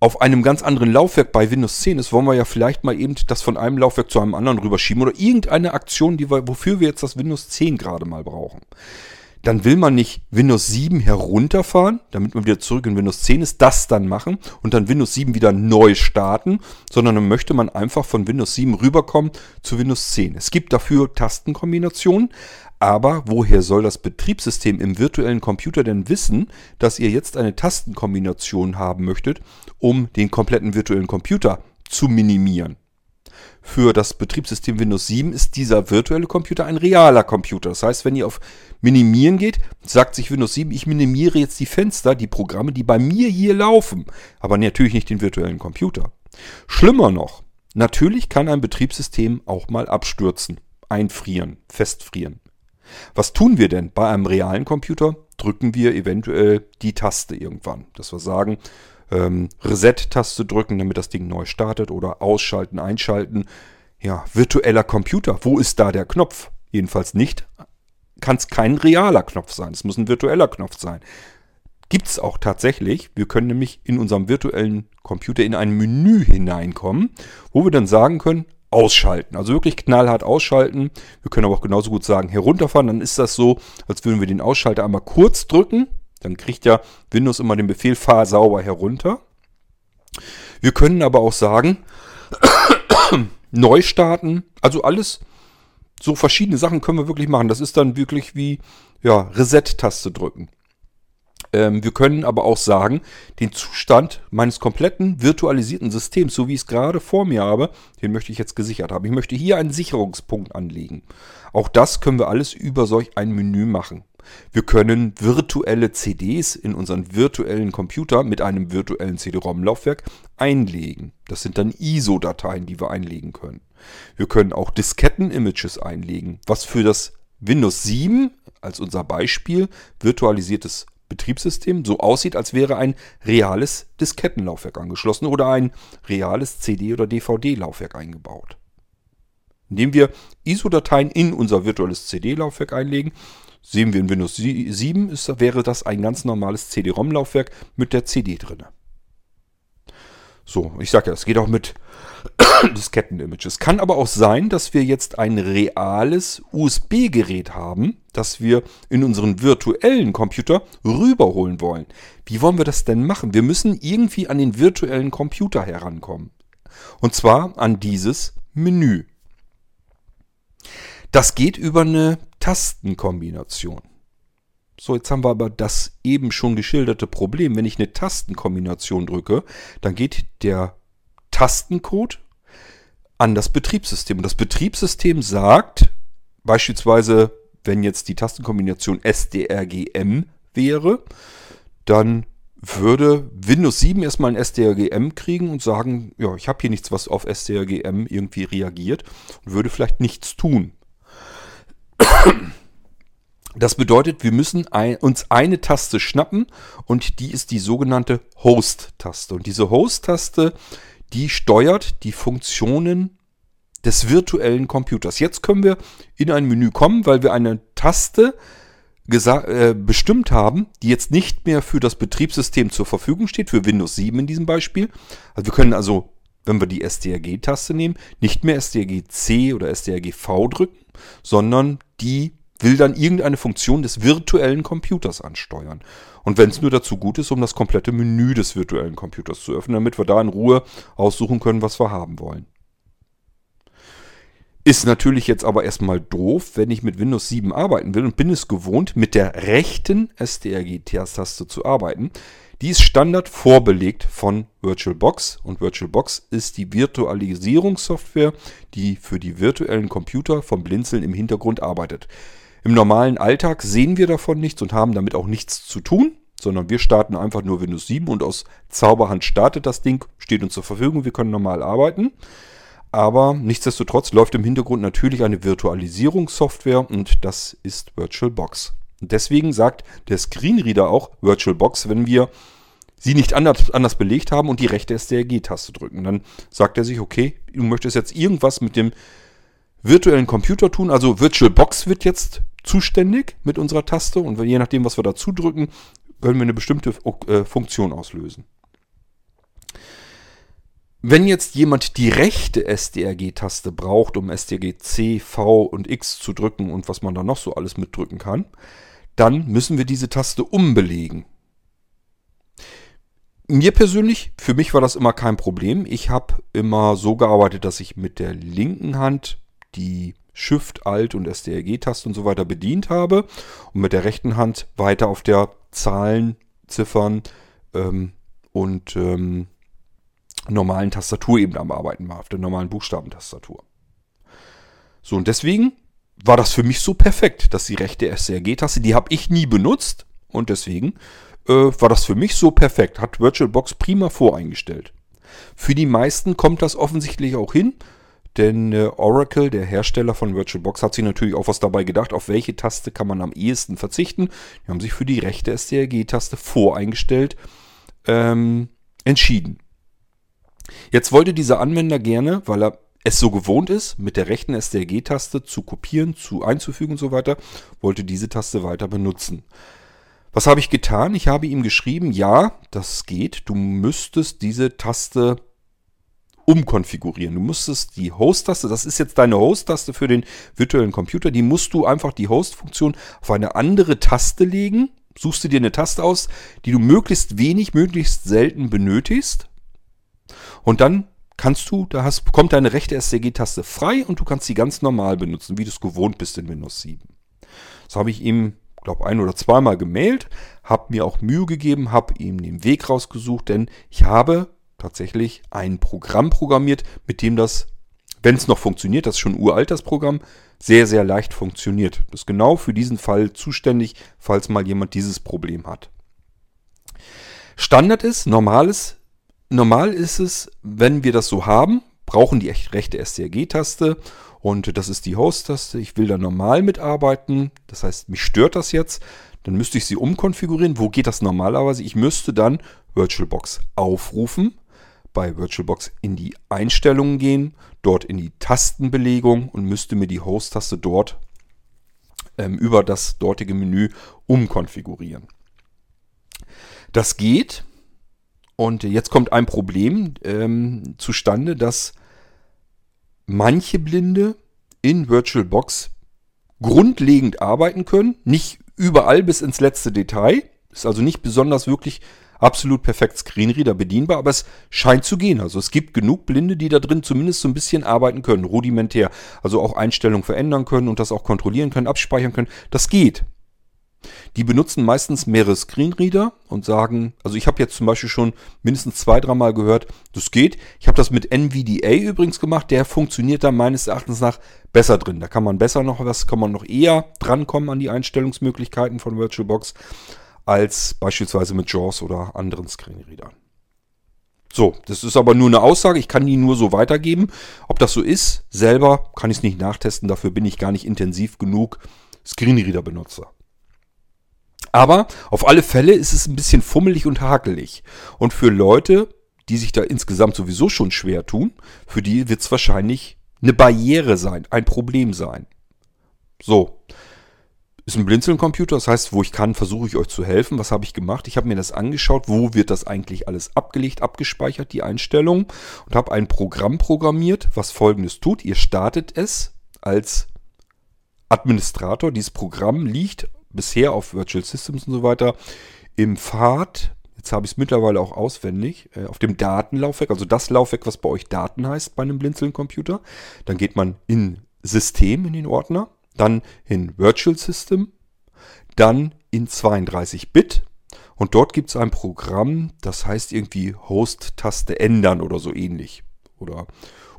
A: auf einem ganz anderen Laufwerk bei Windows 10 ist, wollen wir ja vielleicht mal eben das von einem Laufwerk zu einem anderen rüberschieben oder irgendeine Aktion, die wir, wofür wir jetzt das Windows 10 gerade mal brauchen. Dann will man nicht Windows 7 herunterfahren, damit man wieder zurück in Windows 10 ist, das dann machen und dann Windows 7 wieder neu starten, sondern dann möchte man einfach von Windows 7 rüberkommen zu Windows 10. Es gibt dafür Tastenkombinationen, aber woher soll das Betriebssystem im virtuellen Computer denn wissen, dass ihr jetzt eine Tastenkombination haben möchtet, um den kompletten virtuellen Computer zu minimieren? Für das Betriebssystem Windows 7 ist dieser virtuelle Computer ein realer Computer. Das heißt, wenn ihr auf Minimieren geht, sagt sich Windows 7, ich minimiere jetzt die Fenster, die Programme, die bei mir hier laufen, aber natürlich nicht den virtuellen Computer. Schlimmer noch, natürlich kann ein Betriebssystem auch mal abstürzen, einfrieren, festfrieren. Was tun wir denn bei einem realen Computer? drücken wir eventuell die Taste irgendwann. Dass wir sagen, ähm, Reset-Taste drücken, damit das Ding neu startet oder ausschalten, einschalten. Ja, virtueller Computer, wo ist da der Knopf? Jedenfalls nicht, kann es kein realer Knopf sein. Es muss ein virtueller Knopf sein. Gibt es auch tatsächlich. Wir können nämlich in unserem virtuellen Computer in ein Menü hineinkommen, wo wir dann sagen können, ausschalten. Also wirklich knallhart ausschalten. Wir können aber auch genauso gut sagen, herunterfahren. Dann ist das so, als würden wir den Ausschalter einmal kurz drücken. Dann kriegt ja Windows immer den Befehl, fahr sauber herunter. Wir können aber auch sagen, [coughs] neu starten. Also alles, so verschiedene Sachen können wir wirklich machen. Das ist dann wirklich wie ja, Reset-Taste drücken. Ähm, wir können aber auch sagen, den Zustand meines kompletten virtualisierten Systems, so wie ich es gerade vor mir habe, den möchte ich jetzt gesichert haben. Ich möchte hier einen Sicherungspunkt anlegen. Auch das können wir alles über solch ein Menü machen. Wir können virtuelle CDs in unseren virtuellen Computer mit einem virtuellen CD-ROM-Laufwerk einlegen. Das sind dann ISO-Dateien, die wir einlegen können. Wir können auch Disketten-Images einlegen, was für das Windows 7 als unser Beispiel virtualisiertes Betriebssystem so aussieht, als wäre ein reales Diskettenlaufwerk angeschlossen oder ein reales CD- oder DVD-Laufwerk eingebaut. Indem wir ISO-Dateien in unser virtuelles CD-Laufwerk einlegen, sehen wir in Windows 7, ist, wäre das ein ganz normales CD-ROM-Laufwerk mit der CD drin. So, ich sage ja, es geht auch mit [coughs] Disketten-Images. Kann aber auch sein, dass wir jetzt ein reales USB-Gerät haben, das wir in unseren virtuellen Computer rüberholen wollen. Wie wollen wir das denn machen? Wir müssen irgendwie an den virtuellen Computer herankommen. Und zwar an dieses Menü. Das geht über eine Tastenkombination. So, jetzt haben wir aber das eben schon geschilderte Problem. Wenn ich eine Tastenkombination drücke, dann geht der Tastencode an das Betriebssystem. Und das Betriebssystem sagt, beispielsweise, wenn jetzt die Tastenkombination SDRGM wäre, dann würde Windows 7 erstmal ein SDRGM kriegen und sagen, ja, ich habe hier nichts, was auf SDRGM irgendwie reagiert und würde vielleicht nichts tun. Das bedeutet, wir müssen ein, uns eine Taste schnappen und die ist die sogenannte Host-Taste. Und diese Host-Taste, die steuert die Funktionen des virtuellen Computers. Jetzt können wir in ein Menü kommen, weil wir eine Taste äh, bestimmt haben, die jetzt nicht mehr für das Betriebssystem zur Verfügung steht, für Windows 7 in diesem Beispiel. Also wir können also, wenn wir die STRG-Taste nehmen, nicht mehr STRG-C oder STRG-V drücken, sondern die will dann irgendeine Funktion des virtuellen Computers ansteuern. Und wenn es nur dazu gut ist, um das komplette Menü des virtuellen Computers zu öffnen, damit wir da in Ruhe aussuchen können, was wir haben wollen. Ist natürlich jetzt aber erstmal doof, wenn ich mit Windows 7 arbeiten will und bin es gewohnt, mit der rechten STRG-Taste zu arbeiten. Die ist Standard vorbelegt von VirtualBox und VirtualBox ist die Virtualisierungssoftware, die für die virtuellen Computer vom Blinzeln im Hintergrund arbeitet. Im normalen Alltag sehen wir davon nichts und haben damit auch nichts zu tun, sondern wir starten einfach nur Windows 7 und aus Zauberhand startet das Ding, steht uns zur Verfügung, wir können normal arbeiten. Aber nichtsdestotrotz läuft im Hintergrund natürlich eine Virtualisierungssoftware und das ist VirtualBox. Deswegen sagt der Screenreader auch VirtualBox, wenn wir sie nicht anders, anders belegt haben und die rechte STRG-Taste drücken. Dann sagt er sich, okay, du möchtest jetzt irgendwas mit dem virtuellen Computer tun. Also VirtualBox wird jetzt zuständig mit unserer Taste und je nachdem, was wir dazu drücken, können wir eine bestimmte äh, Funktion auslösen. Wenn jetzt jemand die rechte SDRG-Taste braucht, um SDRG C, V und X zu drücken und was man da noch so alles mitdrücken kann, dann müssen wir diese Taste umbelegen. Mir persönlich, für mich war das immer kein Problem. Ich habe immer so gearbeitet, dass ich mit der linken Hand die Shift, Alt und SDRG-Taste und so weiter bedient habe und mit der rechten Hand weiter auf der Zahlen, Ziffern ähm, und ähm, normalen Tastatur eben am Arbeiten war, auf der normalen Buchstabentastatur. So, und deswegen war das für mich so perfekt, dass die rechte SRG-Taste, die habe ich nie benutzt und deswegen äh, war das für mich so perfekt. Hat VirtualBox prima voreingestellt. Für die meisten kommt das offensichtlich auch hin, Denn äh, Oracle, der Hersteller von VirtualBox, hat sich natürlich auch was dabei gedacht, auf welche Taste kann man am ehesten verzichten. Die haben sich für die rechte STRG-Taste voreingestellt ähm, entschieden. Jetzt wollte dieser Anwender gerne, weil er es so gewohnt ist, mit der rechten STRG-Taste zu kopieren, zu einzufügen und so weiter, wollte diese Taste weiter benutzen. Was habe ich getan? Ich habe ihm geschrieben, ja, das geht. Du müsstest diese Taste umkonfigurieren. Du musstest die Host-Taste, das ist jetzt deine Host-Taste für den virtuellen Computer, die musst du einfach die Host-Funktion auf eine andere Taste legen. Suchst du dir eine Taste aus, die du möglichst wenig, möglichst selten benötigst. Und dann kannst du, da hast, kommt deine rechte SCG-Taste frei und du kannst sie ganz normal benutzen, wie du es gewohnt bist in Windows 7. Das habe ich ihm, glaube ein oder zweimal gemailt, habe mir auch Mühe gegeben, habe ihm den Weg rausgesucht, denn ich habe tatsächlich ein Programm programmiert, mit dem das, wenn es noch funktioniert, das ist schon uralt, das Programm, sehr, sehr leicht funktioniert. Das ist genau für diesen Fall zuständig, falls mal jemand dieses Problem hat. Standard ist, normales, normal ist es, wenn wir das so haben, brauchen die rechte STRG-Taste und das ist die Host-Taste. Ich will da normal mitarbeiten, das heißt, mich stört das jetzt. Dann müsste ich sie umkonfigurieren. Wo geht das normalerweise? Ich müsste dann VirtualBox aufrufen bei VirtualBox in die Einstellungen gehen, dort in die Tastenbelegung und müsste mir die Host-Taste dort ähm, über das dortige Menü umkonfigurieren. Das geht und jetzt kommt ein Problem ähm, zustande, dass manche Blinde in VirtualBox grundlegend arbeiten können, nicht überall bis ins letzte Detail, ist also nicht besonders wirklich absolut perfekt Screenreader bedienbar, aber es scheint zu gehen. Also es gibt genug Blinde, die da drin zumindest so ein bisschen arbeiten können, rudimentär. Also auch Einstellungen verändern können und das auch kontrollieren können, abspeichern können. Das geht. Die benutzen meistens mehrere Screenreader und sagen, also ich habe jetzt zum Beispiel schon mindestens zwei, dreimal gehört, das geht. Ich habe das mit NVDA übrigens gemacht, der funktioniert da meines Erachtens nach besser drin. Da kann man besser noch was, kann man noch eher drankommen an die Einstellungsmöglichkeiten von VirtualBox als beispielsweise mit JAWS oder anderen Screenreadern. So, das ist aber nur eine Aussage, ich kann die nur so weitergeben. Ob das so ist, selber kann ich es nicht nachtesten, dafür bin ich gar nicht intensiv genug Screenreader-Benutzer. Aber auf alle Fälle ist es ein bisschen fummelig und hakelig. Und für Leute, die sich da insgesamt sowieso schon schwer tun, für die wird es wahrscheinlich eine Barriere sein, ein Problem sein. So, ist ein Blinzeln-Computer, das heißt, wo ich kann, versuche ich euch zu helfen. Was habe ich gemacht? Ich habe mir das angeschaut, wo wird das eigentlich alles abgelegt, abgespeichert, die Einstellungen und habe ein Programm programmiert, was folgendes tut. Ihr startet es als Administrator. Dieses Programm liegt bisher auf Virtual Systems und so weiter im Pfad, jetzt habe ich es mittlerweile auch auswendig, äh, auf dem Datenlaufwerk, also das Laufwerk, was bei euch Daten heißt bei einem Blinzeln-Computer. Dann geht man in System, in den Ordner dann in Virtual System, dann in 32-Bit und dort gibt es ein Programm, das heißt irgendwie Host-Taste ändern oder so ähnlich. Oder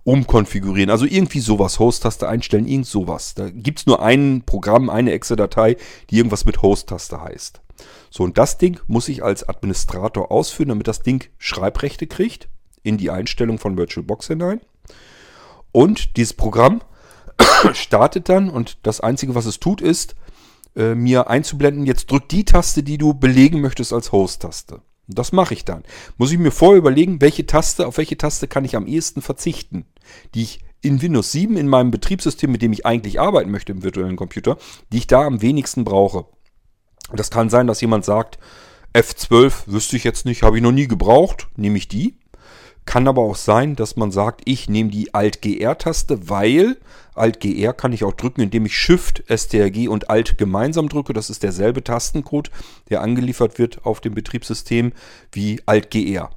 A: umkonfigurieren. Also irgendwie sowas, Host-Taste einstellen, irgend sowas. Da gibt es nur ein Programm, eine Exe-Datei, die irgendwas mit Host-Taste heißt. So, und das Ding muss ich als Administrator ausführen, damit das Ding Schreibrechte kriegt in die Einstellung von VirtualBox hinein. Und dieses Programm [coughs] startet dann und das Einzige, was es tut, ist, äh, mir einzublenden, jetzt drück die Taste, die du belegen möchtest als Host-Taste. Das mache ich dann. Muss ich mir vorher überlegen, welche Taste, auf welche Taste kann ich am ehesten verzichten, die ich in Windows 7 in meinem Betriebssystem, mit dem ich eigentlich arbeiten möchte im virtuellen Computer, die ich da am wenigsten brauche. Das kann sein, dass jemand sagt, F12 wüsste ich jetzt nicht, habe ich noch nie gebraucht, nehme ich die. Kann aber auch sein, dass man sagt, ich nehme die Alt-GR-Taste, weil Alt-GR kann ich auch drücken, indem ich Shift, STRG und Alt gemeinsam drücke. Das ist derselbe Tastencode, der angeliefert wird auf dem Betriebssystem wie Alt-GR.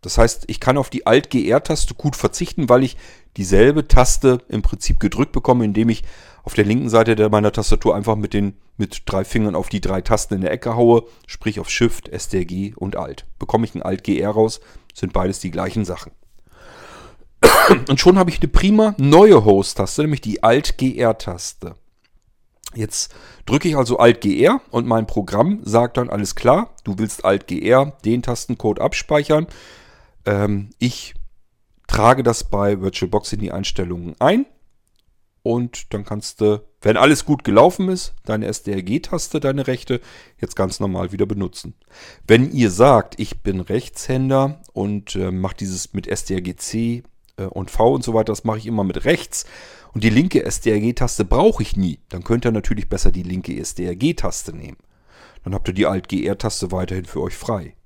A: Das heißt, ich kann auf die Alt-GR-Taste gut verzichten, weil ich dieselbe Taste im Prinzip gedrückt bekomme, indem ich auf der linken Seite meiner Tastatur einfach mit den mit drei Fingern auf die drei Tasten in der Ecke haue, sprich auf Shift, STRG und Alt. Bekomme ich ein Alt-GR raus, sind beides die gleichen Sachen. [coughs] Und schon habe ich eine prima neue Host-Taste, nämlich die Alt-GR-Taste. Jetzt drücke ich also Alt-GR und mein Programm sagt dann, alles klar, du willst Alt-GR, den Tastencode abspeichern. Ähm, ich trage das bei VirtualBox in die Einstellungen ein und dann kannst du, wenn alles gut gelaufen ist, deine SDRG-Taste, deine rechte, jetzt ganz normal wieder benutzen. Wenn ihr sagt, ich bin Rechtshänder und äh, mache dieses mit SDRG-C äh, und V und so weiter, das mache ich immer mit rechts und die linke SDRG-Taste brauche ich nie, dann könnt ihr natürlich besser die linke SDRG-Taste nehmen. Dann habt ihr die Alt-GR-Taste weiterhin für euch frei.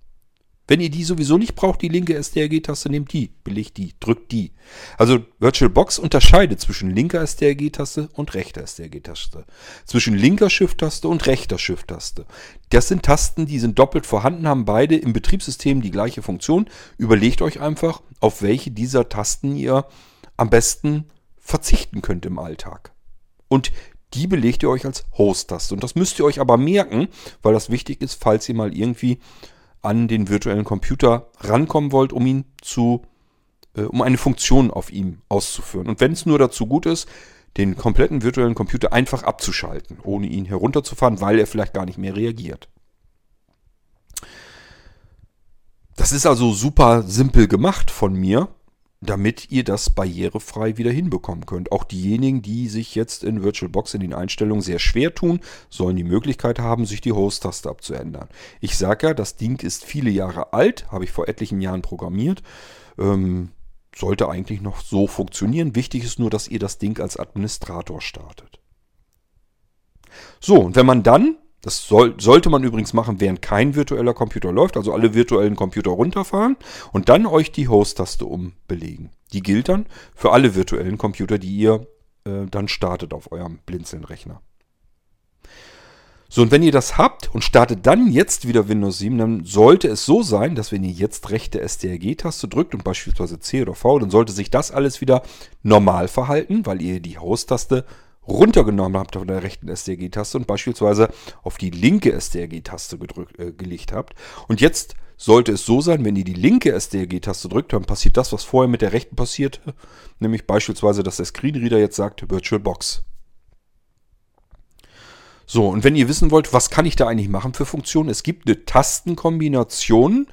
A: Wenn ihr die sowieso nicht braucht, die linke STRG-Taste, nehmt die, belegt die, drückt die. Also VirtualBox unterscheidet zwischen linker STRG-Taste und rechter STRG-Taste. Zwischen linker Shift-Taste und rechter Shift-Taste. Das sind Tasten, die sind doppelt vorhanden, haben beide im Betriebssystem die gleiche Funktion. Überlegt euch einfach, auf welche dieser Tasten ihr am besten verzichten könnt im Alltag. Und die belegt ihr euch als Host-Taste. Und das müsst ihr euch aber merken, weil das wichtig ist, falls ihr mal irgendwie an den virtuellen Computer rankommen wollt, um ihn zu, äh, um eine Funktion auf ihm auszuführen. Und wenn es nur dazu gut ist, den kompletten virtuellen Computer einfach abzuschalten, ohne ihn herunterzufahren, weil er vielleicht gar nicht mehr reagiert. Das ist also super simpel gemacht von mir damit ihr das barrierefrei wieder hinbekommen könnt. Auch diejenigen, die sich jetzt in VirtualBox in den Einstellungen sehr schwer tun, sollen die Möglichkeit haben, sich die Host-Taste abzuändern. Ich sage ja, das Ding ist viele Jahre alt, habe ich vor etlichen Jahren programmiert. Ähm, sollte eigentlich noch so funktionieren. Wichtig ist nur, dass ihr das Ding als Administrator startet. So, und wenn man dann das soll, sollte man übrigens machen, während kein virtueller Computer läuft. Also alle virtuellen Computer runterfahren und dann euch die Host-Taste umbelegen. Die gilt dann für alle virtuellen Computer, die ihr äh, dann startet auf eurem Blinzeln-Rechner. So, und wenn ihr das habt und startet dann jetzt wieder Windows 7, dann sollte es so sein, dass wenn ihr jetzt rechte STRG-Taste drückt und beispielsweise C oder V, dann sollte sich das alles wieder normal verhalten, weil ihr die Host-Taste runtergenommen habt von der rechten STRG-Taste und beispielsweise auf die linke STRG-Taste äh, gelegt habt. Und jetzt sollte es so sein, wenn ihr die linke STRG-Taste drückt, dann passiert das, was vorher mit der rechten passiert, nämlich beispielsweise, dass der Screenreader jetzt sagt VirtualBox. So, und wenn ihr wissen wollt, was kann ich da eigentlich machen für Funktionen, es gibt eine Tastenkombination,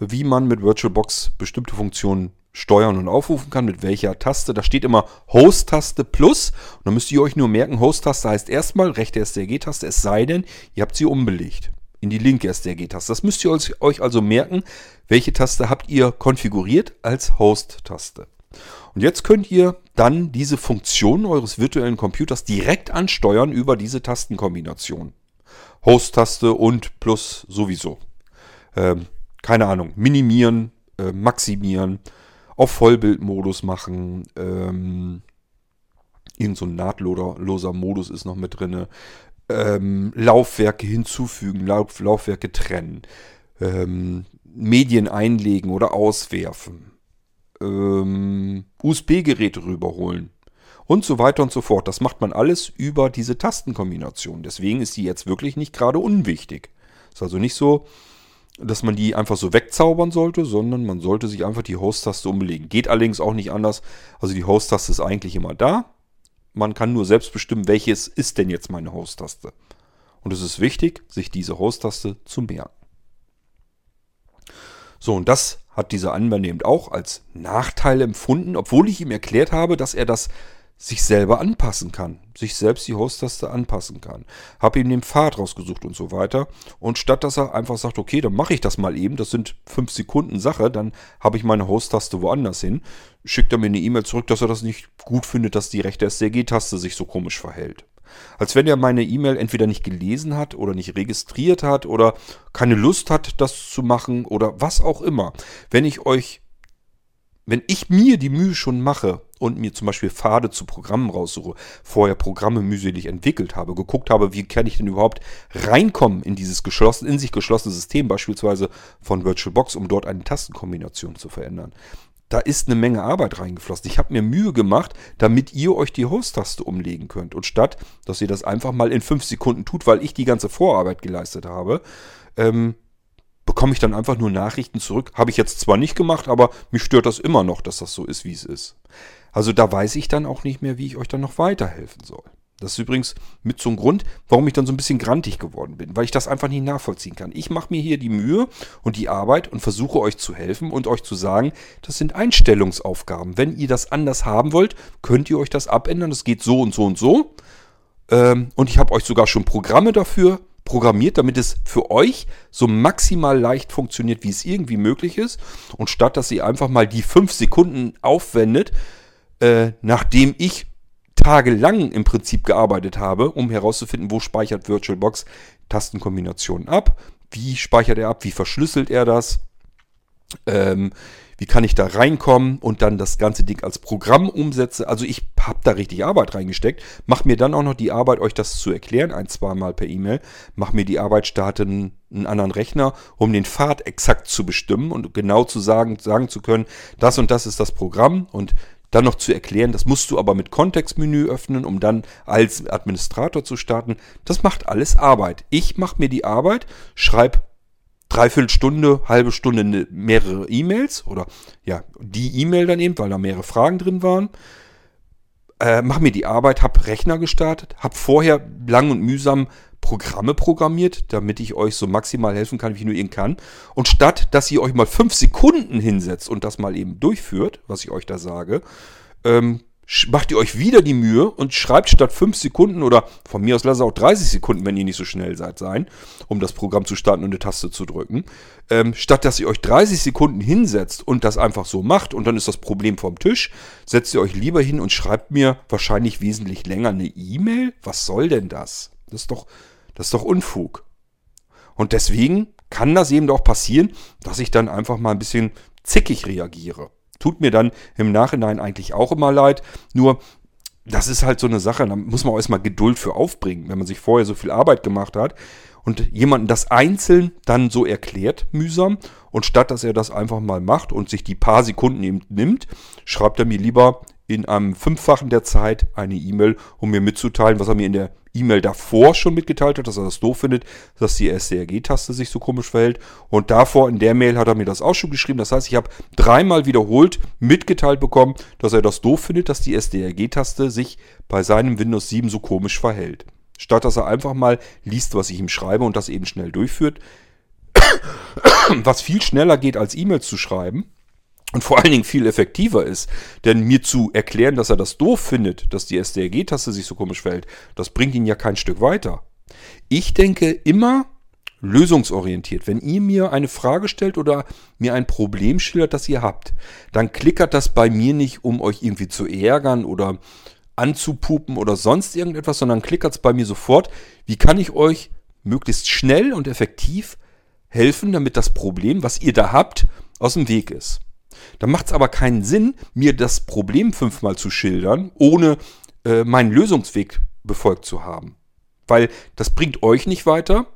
A: wie man mit VirtualBox bestimmte Funktionen steuern und aufrufen kann, mit welcher Taste. Da steht immer Host-Taste plus. Und dann müsst ihr euch nur merken, Host-Taste heißt erstmal rechte STRG-Taste, es sei denn, ihr habt sie umbelegt in die linke STRG-Taste. Das müsst ihr euch also merken, welche Taste habt ihr konfiguriert als Host-Taste. Und jetzt könnt ihr dann diese Funktion eures virtuellen Computers direkt ansteuern über diese Tastenkombination. Host-Taste und plus sowieso. Ähm, keine Ahnung, minimieren, äh, maximieren, auf Vollbildmodus machen. Ähm, irgend so ein nahtloser Modus ist noch mit drin. Ähm, Laufwerke hinzufügen, Lauf, Laufwerke trennen. Ähm, Medien einlegen oder auswerfen. Ähm, USB-Geräte rüberholen. Und so weiter und so fort. Das macht man alles über diese Tastenkombination. Deswegen ist die jetzt wirklich nicht gerade unwichtig. Ist also nicht so, dass man die einfach so wegzaubern sollte, sondern man sollte sich einfach die Host-Taste umlegen. Geht allerdings auch nicht anders. Also die Host-Taste ist eigentlich immer da. Man kann nur selbst bestimmen, welches ist denn jetzt meine Host-Taste. Und es ist wichtig, sich diese Host-Taste zu merken. So, und das hat dieser Anwender eben auch als Nachteil empfunden, obwohl ich ihm erklärt habe, dass er das sich selber anpassen kann, sich selbst die Host-Taste anpassen kann. Habe ihm den Pfad rausgesucht und so weiter. Und statt dass er einfach sagt, okay, dann mache ich das mal eben, das sind fünf Sekunden Sache, dann habe ich meine Host-Taste woanders hin, schickt er mir eine E-Mail zurück, dass er das nicht gut findet, dass die rechte STRG-Taste sich so komisch verhält. Als wenn er meine E-Mail entweder nicht gelesen hat oder nicht registriert hat oder keine Lust hat, das zu machen oder was auch immer. Wenn ich euch wenn ich mir die Mühe schon mache und mir zum Beispiel Pfade zu Programmen raussuche, vorher Programme mühselig entwickelt habe, geguckt habe, wie kann ich denn überhaupt reinkommen in dieses geschlossen, in sich geschlossene System, beispielsweise von VirtualBox, um dort eine Tastenkombination zu verändern. Da ist eine Menge Arbeit reingeflossen. Ich habe mir Mühe gemacht, damit ihr euch die Host-Taste umlegen könnt. Und statt, dass ihr das einfach mal in fünf Sekunden tut, weil ich die ganze Vorarbeit geleistet habe, ähm, bekomme ich dann einfach nur Nachrichten zurück. Habe ich jetzt zwar nicht gemacht, aber mich stört das immer noch, dass das so ist, wie es ist. Also da weiß ich dann auch nicht mehr, wie ich euch dann noch weiterhelfen soll. Das ist übrigens mit so einem Grund, warum ich dann so ein bisschen grantig geworden bin, weil ich das einfach nicht nachvollziehen kann. Ich mache mir hier die Mühe und die Arbeit und versuche euch zu helfen und euch zu sagen, das sind Einstellungsaufgaben. Wenn ihr das anders haben wollt, könnt ihr euch das abändern. Das geht so und so und so. Ähm, und ich habe euch sogar schon Programme dafür programmiert, damit es für euch so maximal leicht funktioniert, wie es irgendwie möglich ist. Und statt dass ihr einfach mal die fünf Sekunden aufwendet, äh, nachdem ich tagelang im Prinzip gearbeitet habe, um herauszufinden, wo speichert VirtualBox Tastenkombinationen ab, wie speichert er ab, wie verschlüsselt er das, ähm, wie kann ich da reinkommen und dann das ganze Ding als Programm umsetze. Also ich habe da richtig Arbeit reingesteckt. Mach mir dann auch noch die Arbeit, euch das zu erklären, ein, zweimal per E-Mail. Mach mir die Arbeit, starte einen, einen, anderen Rechner, um den Pfad exakt zu bestimmen und genau zu sagen, sagen zu können, das und das ist das Programm und dann noch zu erklären, das musst du aber mit Kontextmenü öffnen, um dann als Administrator zu starten. Das macht alles Arbeit. Ich mache mir die Arbeit, schreibe dreiviertel Stunde, halbe Stunde ne, mehrere E-Mails oder ja, die E-Mail dann eben, weil da mehrere Fragen drin waren. Äh, mach mir die Arbeit, hab Rechner gestartet, hab vorher lang und mühsam Programme programmiert, damit ich euch so maximal helfen kann, wie ich nur irgend kann. Und statt, dass ihr euch mal fünf Sekunden hinsetzt und das mal eben durchführt, was ich euch da sage, ähm, macht ihr euch wieder die Mühe und schreibt statt 5 Sekunden oder von mir aus lasst auch 30 Sekunden, wenn ihr nicht so schnell seid, sein, um das Programm zu starten und eine Taste zu drücken. Ähm, statt dass ihr euch 30 Sekunden hinsetzt und das einfach so macht und dann ist das Problem vom Tisch, setzt ihr euch lieber hin und schreibt mir wahrscheinlich wesentlich länger eine E-Mail. Was soll denn das? Das ist doch, das ist doch Unfug. Und deswegen kann das eben auch passieren, dass ich dann einfach mal ein bisschen zickig reagiere. Tut mir dann im Nachhinein eigentlich auch immer leid. Nur, das ist halt so eine Sache, da muss man auch erstmal Geduld für aufbringen, wenn man sich vorher so viel Arbeit gemacht hat und jemanden das einzeln dann so erklärt, mühsam. Und statt dass er das einfach mal macht und sich die paar Sekunden eben nimmt, schreibt er mir lieber in einem Fünffachen der Zeit eine E-Mail, um mir mitzuteilen, was er mir in der E-Mail davor schon mitgeteilt hat, dass er das doof findet, dass die SDRG-Taste sich so komisch verhält. Und davor in der Mail hat er mir das auch schon geschrieben. Das heißt, ich habe dreimal wiederholt mitgeteilt bekommen, dass er das doof findet, dass die SDRG-Taste sich bei seinem Windows 7 so komisch verhält. Statt dass er einfach mal liest, was ich ihm schreibe und das eben schnell durchführt. [coughs] Was viel schneller geht, als E-Mails zu schreiben und vor allen Dingen viel effektiver ist. Denn mir zu erklären, dass er das doof findet, dass die SDRG-Taste sich so komisch verhält, das bringt ihn ja kein Stück weiter. Ich denke immer lösungsorientiert. Wenn ihr mir eine Frage stellt oder mir ein Problem schildert, das ihr habt, dann klickert das bei mir nicht, um euch irgendwie zu ärgern oder anzupupen oder sonst irgendetwas, sondern klickert es bei mir sofort, wie kann ich euch möglichst schnell und effektiv helfen, damit das Problem, was ihr da habt, aus dem Weg ist. Dann macht es aber keinen Sinn, mir das Problem fünfmal zu schildern, ohne äh, meinen Lösungsweg befolgt zu haben. Weil das bringt euch nicht weiter.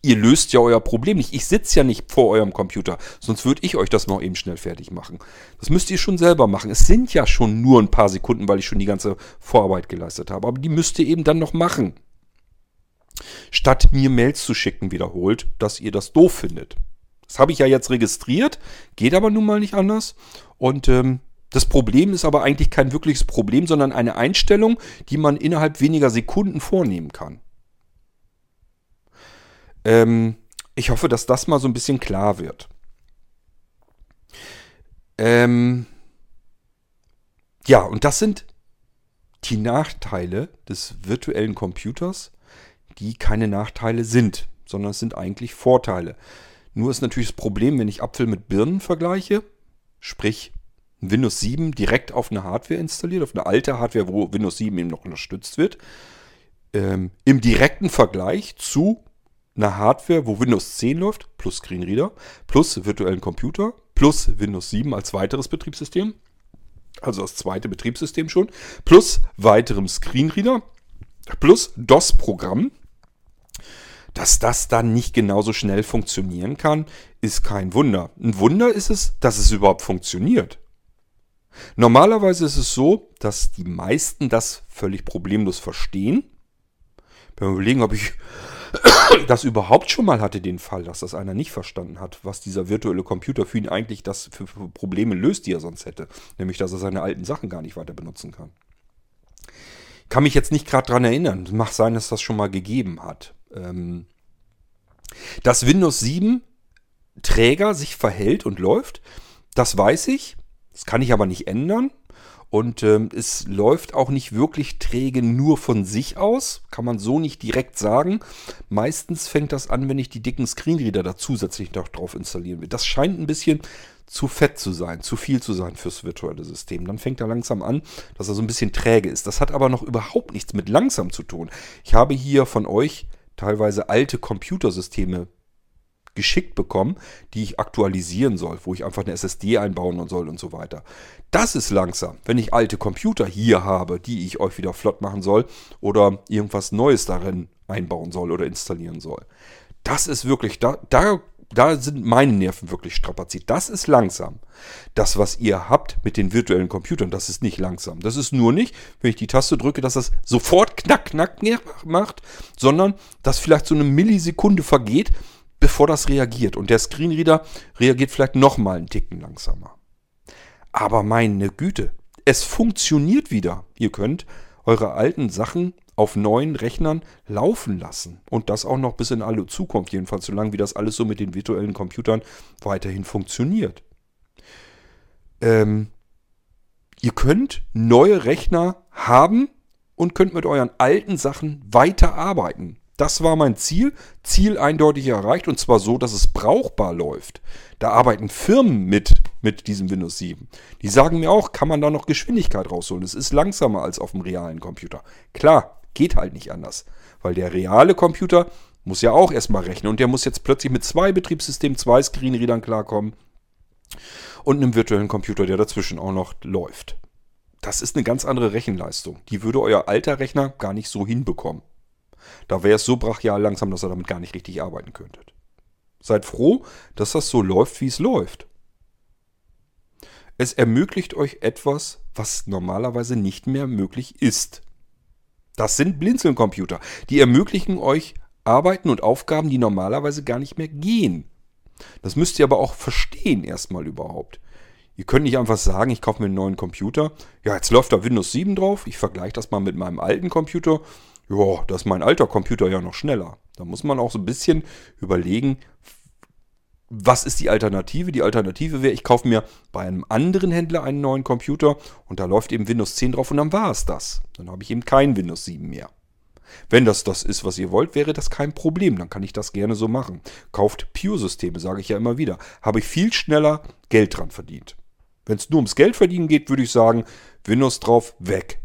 A: Ihr löst ja euer Problem nicht. Ich sitze ja nicht vor eurem Computer, sonst würde ich euch das noch eben schnell fertig machen. Das müsst ihr schon selber machen. Es sind ja schon nur ein paar Sekunden, weil ich schon die ganze Vorarbeit geleistet habe. Aber die müsst ihr eben dann noch machen. Statt mir Mails zu schicken, wiederholt, dass ihr das doof findet. Das habe ich ja jetzt registriert, geht aber nun mal nicht anders. Und ähm, das Problem ist aber eigentlich kein wirkliches Problem, sondern eine Einstellung, die man innerhalb weniger Sekunden vornehmen kann. Ähm, ich hoffe, dass das mal so ein bisschen klar wird. Ähm, ja, und das sind die Nachteile des virtuellen Computers, die keine Nachteile sind, sondern es sind eigentlich Vorteile. Nur ist natürlich das Problem, wenn ich Apfel mit Birnen vergleiche, sprich Windows 7 direkt auf eine Hardware installiert, auf eine alte Hardware, wo Windows 7 eben noch unterstützt wird, ähm, im direkten Vergleich zu einer Hardware, wo Windows 10 läuft, plus Screenreader, plus virtuellen Computer, plus Windows 7 als weiteres Betriebssystem, also das zweite Betriebssystem schon, plus weiterem Screenreader, plus DOS-Programm, dass das dann nicht genauso schnell funktionieren kann, ist kein Wunder. Ein Wunder ist es, dass es überhaupt funktioniert. Normalerweise ist es so, dass die meisten das völlig problemlos verstehen. Wenn wir überlegen, ob ich [coughs] das überhaupt schon mal hatte, den Fall, dass das einer nicht verstanden hat, was dieser virtuelle Computer für ihn eigentlich das für Probleme löst, die er sonst hätte. Nämlich, dass er seine alten Sachen gar nicht weiter benutzen kann. Kann mich jetzt nicht gerade dran erinnern. Mag sein, dass das schon mal gegeben hat. Ähm, dass Windows 7 Träger sich verhält und läuft, das weiß ich. Das kann ich aber nicht ändern. Und ähm, es läuft auch nicht wirklich träge nur von sich aus. Kann man so nicht direkt sagen. Meistens fängt das an, wenn ich die dicken Screenreader da zusätzlich noch drauf installieren will. Das scheint ein bisschen zu fett zu sein, zu viel zu sein fürs virtuelle System. Dann fängt er langsam an, dass er so ein bisschen träge ist. Das hat aber noch überhaupt nichts mit langsam zu tun. Ich habe hier von euch teilweise alte Computersysteme geschickt bekommen, die ich aktualisieren soll, wo ich einfach eine SSD einbauen soll und so weiter. Das ist langsam, wenn ich alte Computer hier habe, die ich euch wieder flott machen soll oder irgendwas Neues darin einbauen soll oder installieren soll. Das ist wirklich, da, da, da sind meine Nerven wirklich strapaziert. Das ist langsam. Das, was ihr habt mit den virtuellen Computern, das ist nicht langsam. Das ist nur nicht, wenn ich die Taste drücke, dass das sofort knack, knack macht, sondern dass vielleicht so eine Millisekunde vergeht, bevor das reagiert. Und der Screenreader reagiert vielleicht nochmal einen Ticken langsamer. Aber meine Güte, es funktioniert wieder. Ihr könnt eure alten Sachen auf neuen Rechnern laufen lassen. Und das auch noch bis in alle Zukunft, jedenfalls solange wie das alles so mit den virtuellen Computern weiterhin funktioniert. Ähm, ihr könnt neue Rechner haben und könnt mit euren alten Sachen weiterarbeiten. Das war mein Ziel. Ziel eindeutig erreicht und zwar so, dass es brauchbar läuft. Da arbeiten Firmen mit, mit diesem Windows 7. Die sagen mir auch, kann man da noch Geschwindigkeit rausholen. Es ist langsamer als auf dem realen Computer. Klar, geht halt nicht anders. Weil der reale Computer muss ja auch erstmal rechnen und der muss jetzt plötzlich mit zwei Betriebssystemen, zwei Screenreadern klarkommen und einem virtuellen Computer, der dazwischen auch noch läuft. Das ist eine ganz andere Rechenleistung. Die würde euer alter Rechner gar nicht so hinbekommen. Da wäre es so brachial langsam, dass ihr damit gar nicht richtig arbeiten könntet. Seid froh, dass das so läuft, wie es läuft. Es ermöglicht euch etwas, was normalerweise nicht mehr möglich ist. Das sind Blinzeln-Computer. Die ermöglichen euch Arbeiten und Aufgaben, die normalerweise gar nicht mehr gehen. Das müsst ihr aber auch verstehen erstmal überhaupt. Ihr könnt nicht einfach sagen, ich kaufe mir einen neuen Computer. Ja, jetzt läuft da Windows 7 drauf. Ich vergleiche das mal mit meinem alten Computer ja, das ist mein alter Computer ja noch schneller. Da muss man auch so ein bisschen überlegen, was ist die Alternative? Die Alternative wäre, ich kaufe mir bei einem anderen Händler einen neuen Computer und da läuft eben Windows 10 drauf und dann war es das. Dann habe ich eben kein Windows 7 mehr. Wenn das das ist, was ihr wollt, wäre das kein Problem. Dann kann ich das gerne so machen. Kauft Pure-Systeme, sage ich ja immer wieder. Habe ich viel schneller Geld dran verdient. Wenn es nur ums Geld verdienen geht, würde ich sagen, Windows drauf, weg.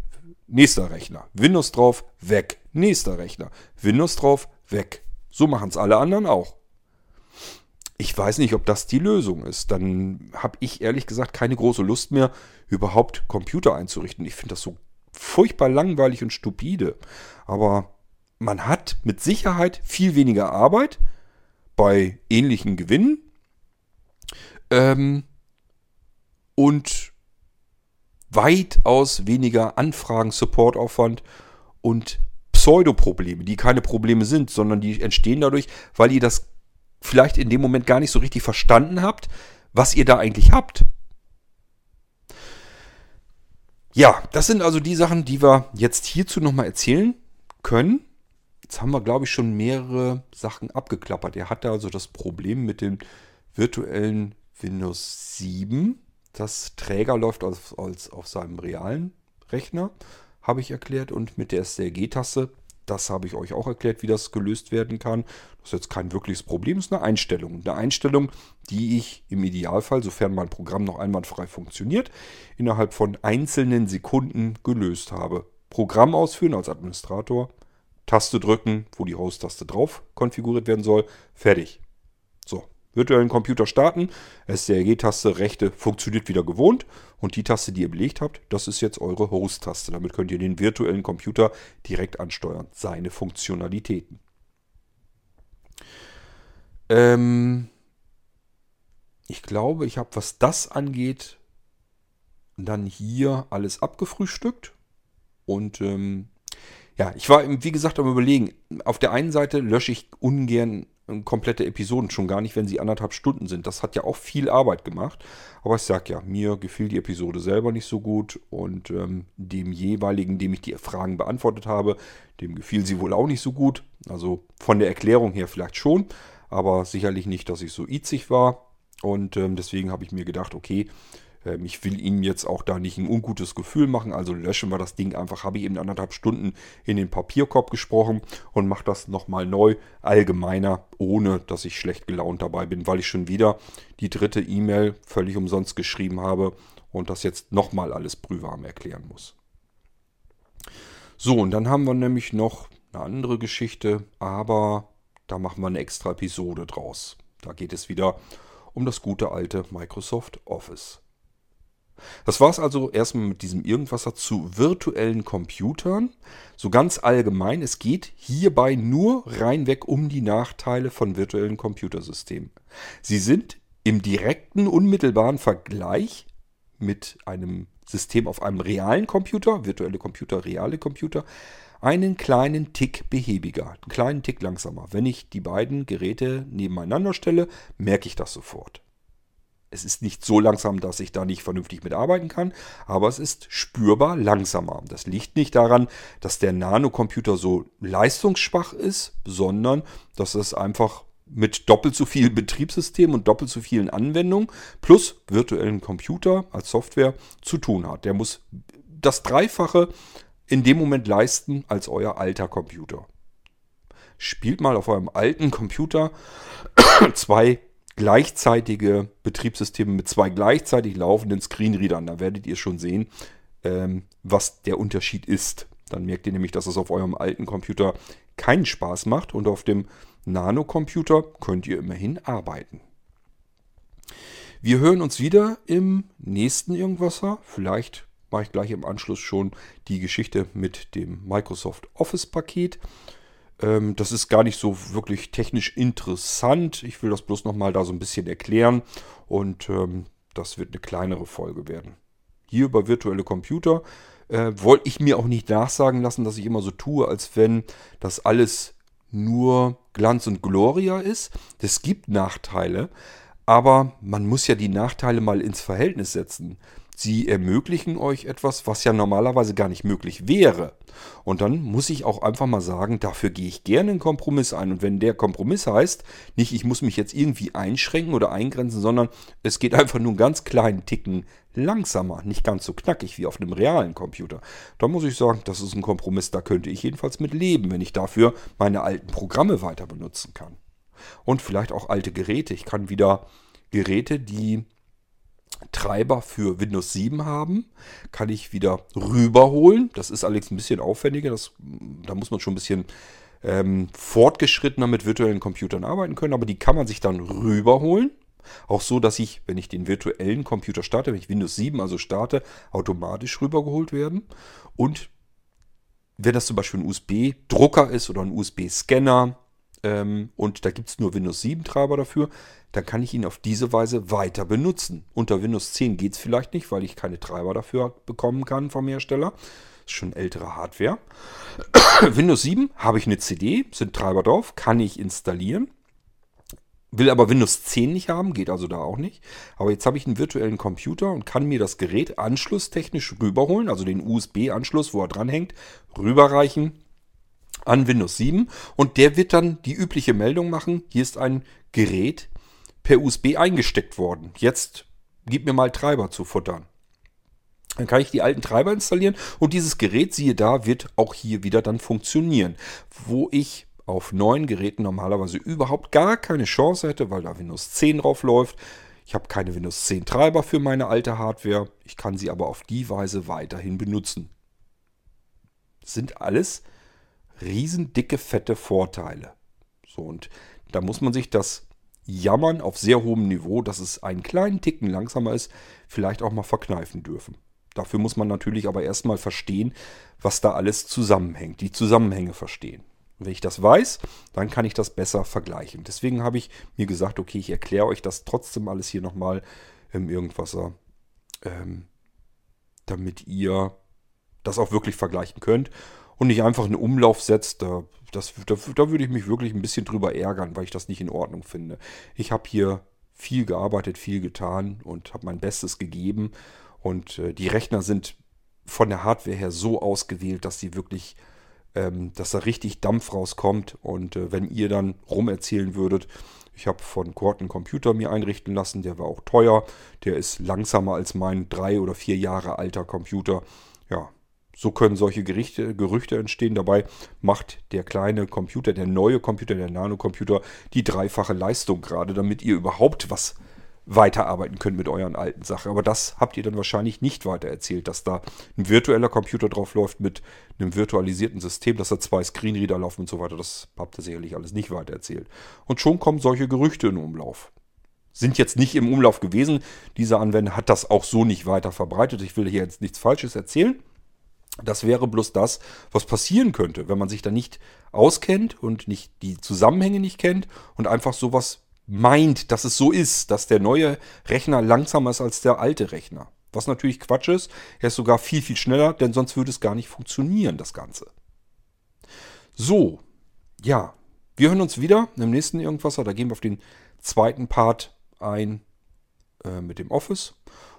A: Nächster Rechner. Windows drauf, weg. Nächster Rechner. Windows drauf, weg. So machen es alle anderen auch. Ich weiß nicht, ob das die Lösung ist. Dann habe ich ehrlich gesagt keine große Lust mehr, überhaupt Computer einzurichten. Ich finde das so furchtbar langweilig und stupide. Aber man hat mit Sicherheit viel weniger Arbeit bei ähnlichen Gewinnen. Ähm, und weitaus weniger Anfragen, Supportaufwand und Pseudoprobleme, die keine Probleme sind, sondern die entstehen dadurch, weil ihr das vielleicht in dem Moment gar nicht so richtig verstanden habt, was ihr da eigentlich habt. Ja, das sind also die Sachen, die wir jetzt hierzu nochmal erzählen können. Jetzt haben wir, glaube ich, schon mehrere Sachen abgeklappert. Er hatte also das Problem mit dem virtuellen Windows 7 das Träger läuft auf, als, auf seinem realen Rechner, habe ich erklärt. Und mit der STRG-Taste, das habe ich euch auch erklärt, wie das gelöst werden kann. Das ist jetzt kein wirkliches Problem, das ist eine Einstellung. Eine Einstellung, die ich im Idealfall, sofern mein Programm noch einwandfrei funktioniert, innerhalb von einzelnen Sekunden gelöst habe. Programm ausführen als Administrator, Taste drücken, wo die Host-Taste drauf konfiguriert werden soll, fertig. Virtuellen Computer starten, STRG-Taste rechte funktioniert wieder gewohnt und die Taste, die ihr belegt habt, das ist jetzt eure Host-Taste. Damit könnt ihr den virtuellen Computer direkt ansteuern, seine Funktionalitäten. Ähm ich glaube, ich habe, was das angeht, dann hier alles abgefrühstückt und ähm, ja, ich war, wie gesagt, am Überlegen. Auf der einen Seite lösche ich ungern komplette Episoden, schon gar nicht, wenn sie anderthalb Stunden sind. Das hat ja auch viel Arbeit gemacht. Aber ich sag ja, mir gefiel die Episode selber nicht so gut und ähm, dem jeweiligen, dem ich die Fragen beantwortet habe, dem gefiel sie wohl auch nicht so gut. Also von der Erklärung her vielleicht schon, aber sicherlich nicht, dass ich so itzig war. Und ähm, deswegen habe ich mir gedacht, okay, ähm, ich will Ihnen jetzt auch da nicht ein ungutes Gefühl machen, also löschen wir das Ding einfach. Habe ich eben anderthalb Stunden in den Papierkorb gesprochen und mache das nochmal neu, allgemeiner, ohne dass ich schlecht gelaunt dabei bin, weil ich schon wieder die dritte E-Mail völlig umsonst geschrieben habe und das jetzt nochmal alles prüfwarm erklären muss. So, und dann haben wir nämlich noch eine andere Geschichte, aber da machen wir eine extra Episode draus. Da geht es wieder um das gute alte Microsoft Office. Das war es also erstmal mit diesem Irgendwasser zu virtuellen Computern. So ganz allgemein, es geht hierbei nur reinweg um die Nachteile von virtuellen Computersystemen. Sie sind im direkten, unmittelbaren Vergleich mit einem System auf einem realen Computer, virtuelle Computer, reale Computer, einen kleinen Tick behäbiger, einen kleinen Tick langsamer. Wenn ich die beiden Geräte nebeneinander stelle, merke ich das sofort. Es ist nicht so langsam, dass ich da nicht vernünftig mitarbeiten kann, aber es ist spürbar langsamer. Das liegt nicht daran, dass der Nanocomputer so leistungsschwach ist, sondern dass es einfach mit doppelt so viel Betriebssystem und doppelt so vielen Anwendungen plus virtuellen Computer als Software zu tun hat. Der muss das Dreifache in dem Moment leisten als euer alter Computer. Spielt mal auf eurem alten Computer [coughs] zwei gleichzeitige Betriebssysteme mit zwei gleichzeitig laufenden Screenreadern. Da werdet ihr schon sehen, ähm, was der Unterschied ist. Dann merkt ihr nämlich, dass es auf eurem alten Computer keinen Spaß macht und auf dem Nano-Computer könnt ihr immerhin arbeiten. Wir hören uns wieder im nächsten Irgendwasser. Vielleicht mache ich gleich im Anschluss schon die Geschichte mit dem Microsoft Office-Paket. Ähm, das ist gar nicht so wirklich technisch interessant. Ich will das bloß nochmal da so ein bisschen erklären und ähm, das wird eine kleinere Folge werden. Hier über virtuelle Computer äh, wollte ich mir auch nicht nachsagen lassen, dass ich immer so tue, als wenn das alles nur Glanz und Gloria ist. Es gibt Nachteile, aber man muss ja die Nachteile mal ins Verhältnis setzen. Sie ermöglichen euch etwas, was ja normalerweise gar nicht möglich wäre. Und dann muss ich auch einfach mal sagen, dafür gehe ich gerne einen Kompromiss ein. Und wenn der Kompromiss heißt, nicht ich muss mich jetzt irgendwie einschränken oder eingrenzen, sondern es geht einfach nur einen ganz kleinen Ticken langsamer, nicht ganz so knackig wie auf einem realen Computer. Da muss ich sagen, das ist ein Kompromiss, da könnte ich jedenfalls mit leben, wenn ich dafür meine alten Programme weiter benutzen kann. Und vielleicht auch alte Geräte. Ich kann wieder Geräte, die Treiber für Windows 7 haben, kann ich wieder rüberholen. Das ist allerdings ein bisschen aufwendiger. Das, da muss man schon ein bisschen ähm, fortgeschrittener mit virtuellen Computern arbeiten können, aber die kann man sich dann rüberholen. Auch so, dass ich, wenn ich den virtuellen Computer starte, wenn ich Windows 7 also starte, automatisch rübergeholt werden. Und wenn das zum Beispiel ein USB-Drucker ist oder ein USB-Scanner ähm, und da gibt es nur Windows 7 Treiber dafür, dann kann ich ihn auf diese Weise weiter benutzen. Unter Windows 10 geht es vielleicht nicht, weil ich keine Treiber dafür bekommen kann vom Hersteller. Das ist schon ältere Hardware. [coughs] Windows 7 habe ich eine CD, sind Treiber drauf, kann ich installieren. Will aber Windows 10 nicht haben, geht also da auch nicht. Aber jetzt habe ich einen virtuellen Computer und kann mir das Gerät anschlusstechnisch rüberholen, also den USB-Anschluss, wo er dranhängt, rüberreichen an Windows 7 und der wird dann die übliche Meldung machen, hier ist ein Gerät per USB eingesteckt worden. Jetzt gib mir mal Treiber zu futtern. Dann kann ich die alten Treiber installieren und dieses Gerät, siehe da, wird auch hier wieder dann funktionieren. Wo ich auf neuen Geräten normalerweise überhaupt gar keine Chance hätte, weil da Windows 10 drauf läuft. Ich habe keine Windows 10 Treiber für meine alte Hardware. Ich kann sie aber auf die Weise weiterhin benutzen. Das sind alles riesen dicke, fette Vorteile. So, und da muss man sich das Jammern auf sehr hohem Niveau, dass es einen kleinen Ticken langsamer ist, vielleicht auch mal verkneifen dürfen. Dafür muss man natürlich aber erstmal verstehen, was da alles zusammenhängt, die Zusammenhänge verstehen. Wenn ich das weiß, dann kann ich das besser vergleichen. Deswegen habe ich mir gesagt, okay, ich erkläre euch das trotzdem alles hier nochmal im Irgendwasser, ähm, damit ihr das auch wirklich vergleichen könnt und nicht einfach einen Umlauf setzt, da, das, da, da würde ich mich wirklich ein bisschen drüber ärgern, weil ich das nicht in Ordnung finde. Ich habe hier viel gearbeitet, viel getan und habe mein Bestes gegeben. Und äh, die Rechner sind von der Hardware her so ausgewählt, dass sie wirklich, ähm, dass da richtig Dampf rauskommt. Und äh, wenn ihr dann rumerzählen würdet, ich habe von Cord einen Computer mir einrichten lassen, der war auch teuer. Der ist langsamer als mein drei oder vier Jahre alter Computer. Ja, so können solche Gerichte, Gerüchte entstehen. Dabei macht der kleine Computer, der neue Computer, der Nano-Computer, die dreifache Leistung gerade, damit ihr überhaupt was weiterarbeiten könnt mit euren alten Sachen. Aber das habt ihr dann wahrscheinlich nicht weitererzählt, dass da ein virtueller Computer drauf läuft mit einem virtualisierten System, dass da zwei Screenreader laufen und so weiter. Das habt ihr sicherlich alles nicht weitererzählt. Und schon kommen solche Gerüchte in Umlauf. Sind jetzt nicht im Umlauf gewesen. Dieser Anwender hat das auch so nicht weiter verbreitet. Ich will hier jetzt nichts Falsches erzählen. Das wäre bloß das, was passieren könnte, wenn man sich da nicht auskennt und nicht die Zusammenhänge nicht kennt und einfach sowas meint, dass es so ist, dass der neue Rechner langsamer ist als der alte Rechner. Was natürlich Quatsch ist. Er ist sogar viel, viel schneller, denn sonst würde es gar nicht funktionieren, das Ganze. So, ja, wir hören uns wieder im nächsten Irgendwasser. Da gehen wir auf den zweiten Part ein äh, mit dem Office.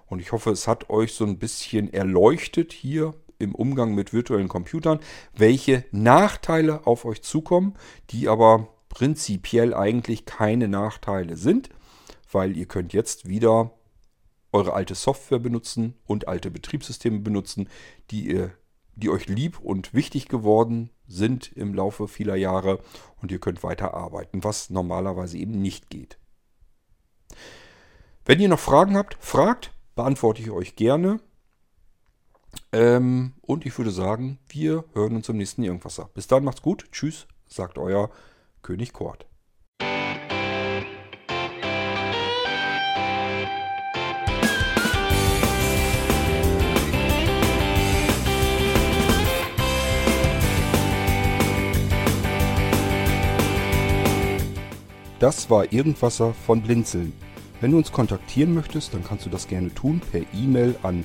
A: Und ich hoffe, es hat euch so ein bisschen erleuchtet hier im Umgang mit virtuellen Computern, welche Nachteile auf euch zukommen, die aber prinzipiell eigentlich keine Nachteile sind, weil ihr könnt jetzt wieder eure alte Software benutzen und alte Betriebssysteme benutzen, die ihr die euch lieb und wichtig geworden sind im Laufe vieler Jahre und ihr könnt weiter arbeiten, was normalerweise eben nicht geht. Wenn ihr noch Fragen habt, fragt, beantworte ich euch gerne. Ähm, und ich würde sagen, wir hören uns im nächsten Irgendwasser. Bis dann, macht's gut. Tschüss, sagt euer König Kort. Das war Irgendwasser von Blinzeln. Wenn du uns kontaktieren möchtest, dann kannst du das gerne tun per E-Mail an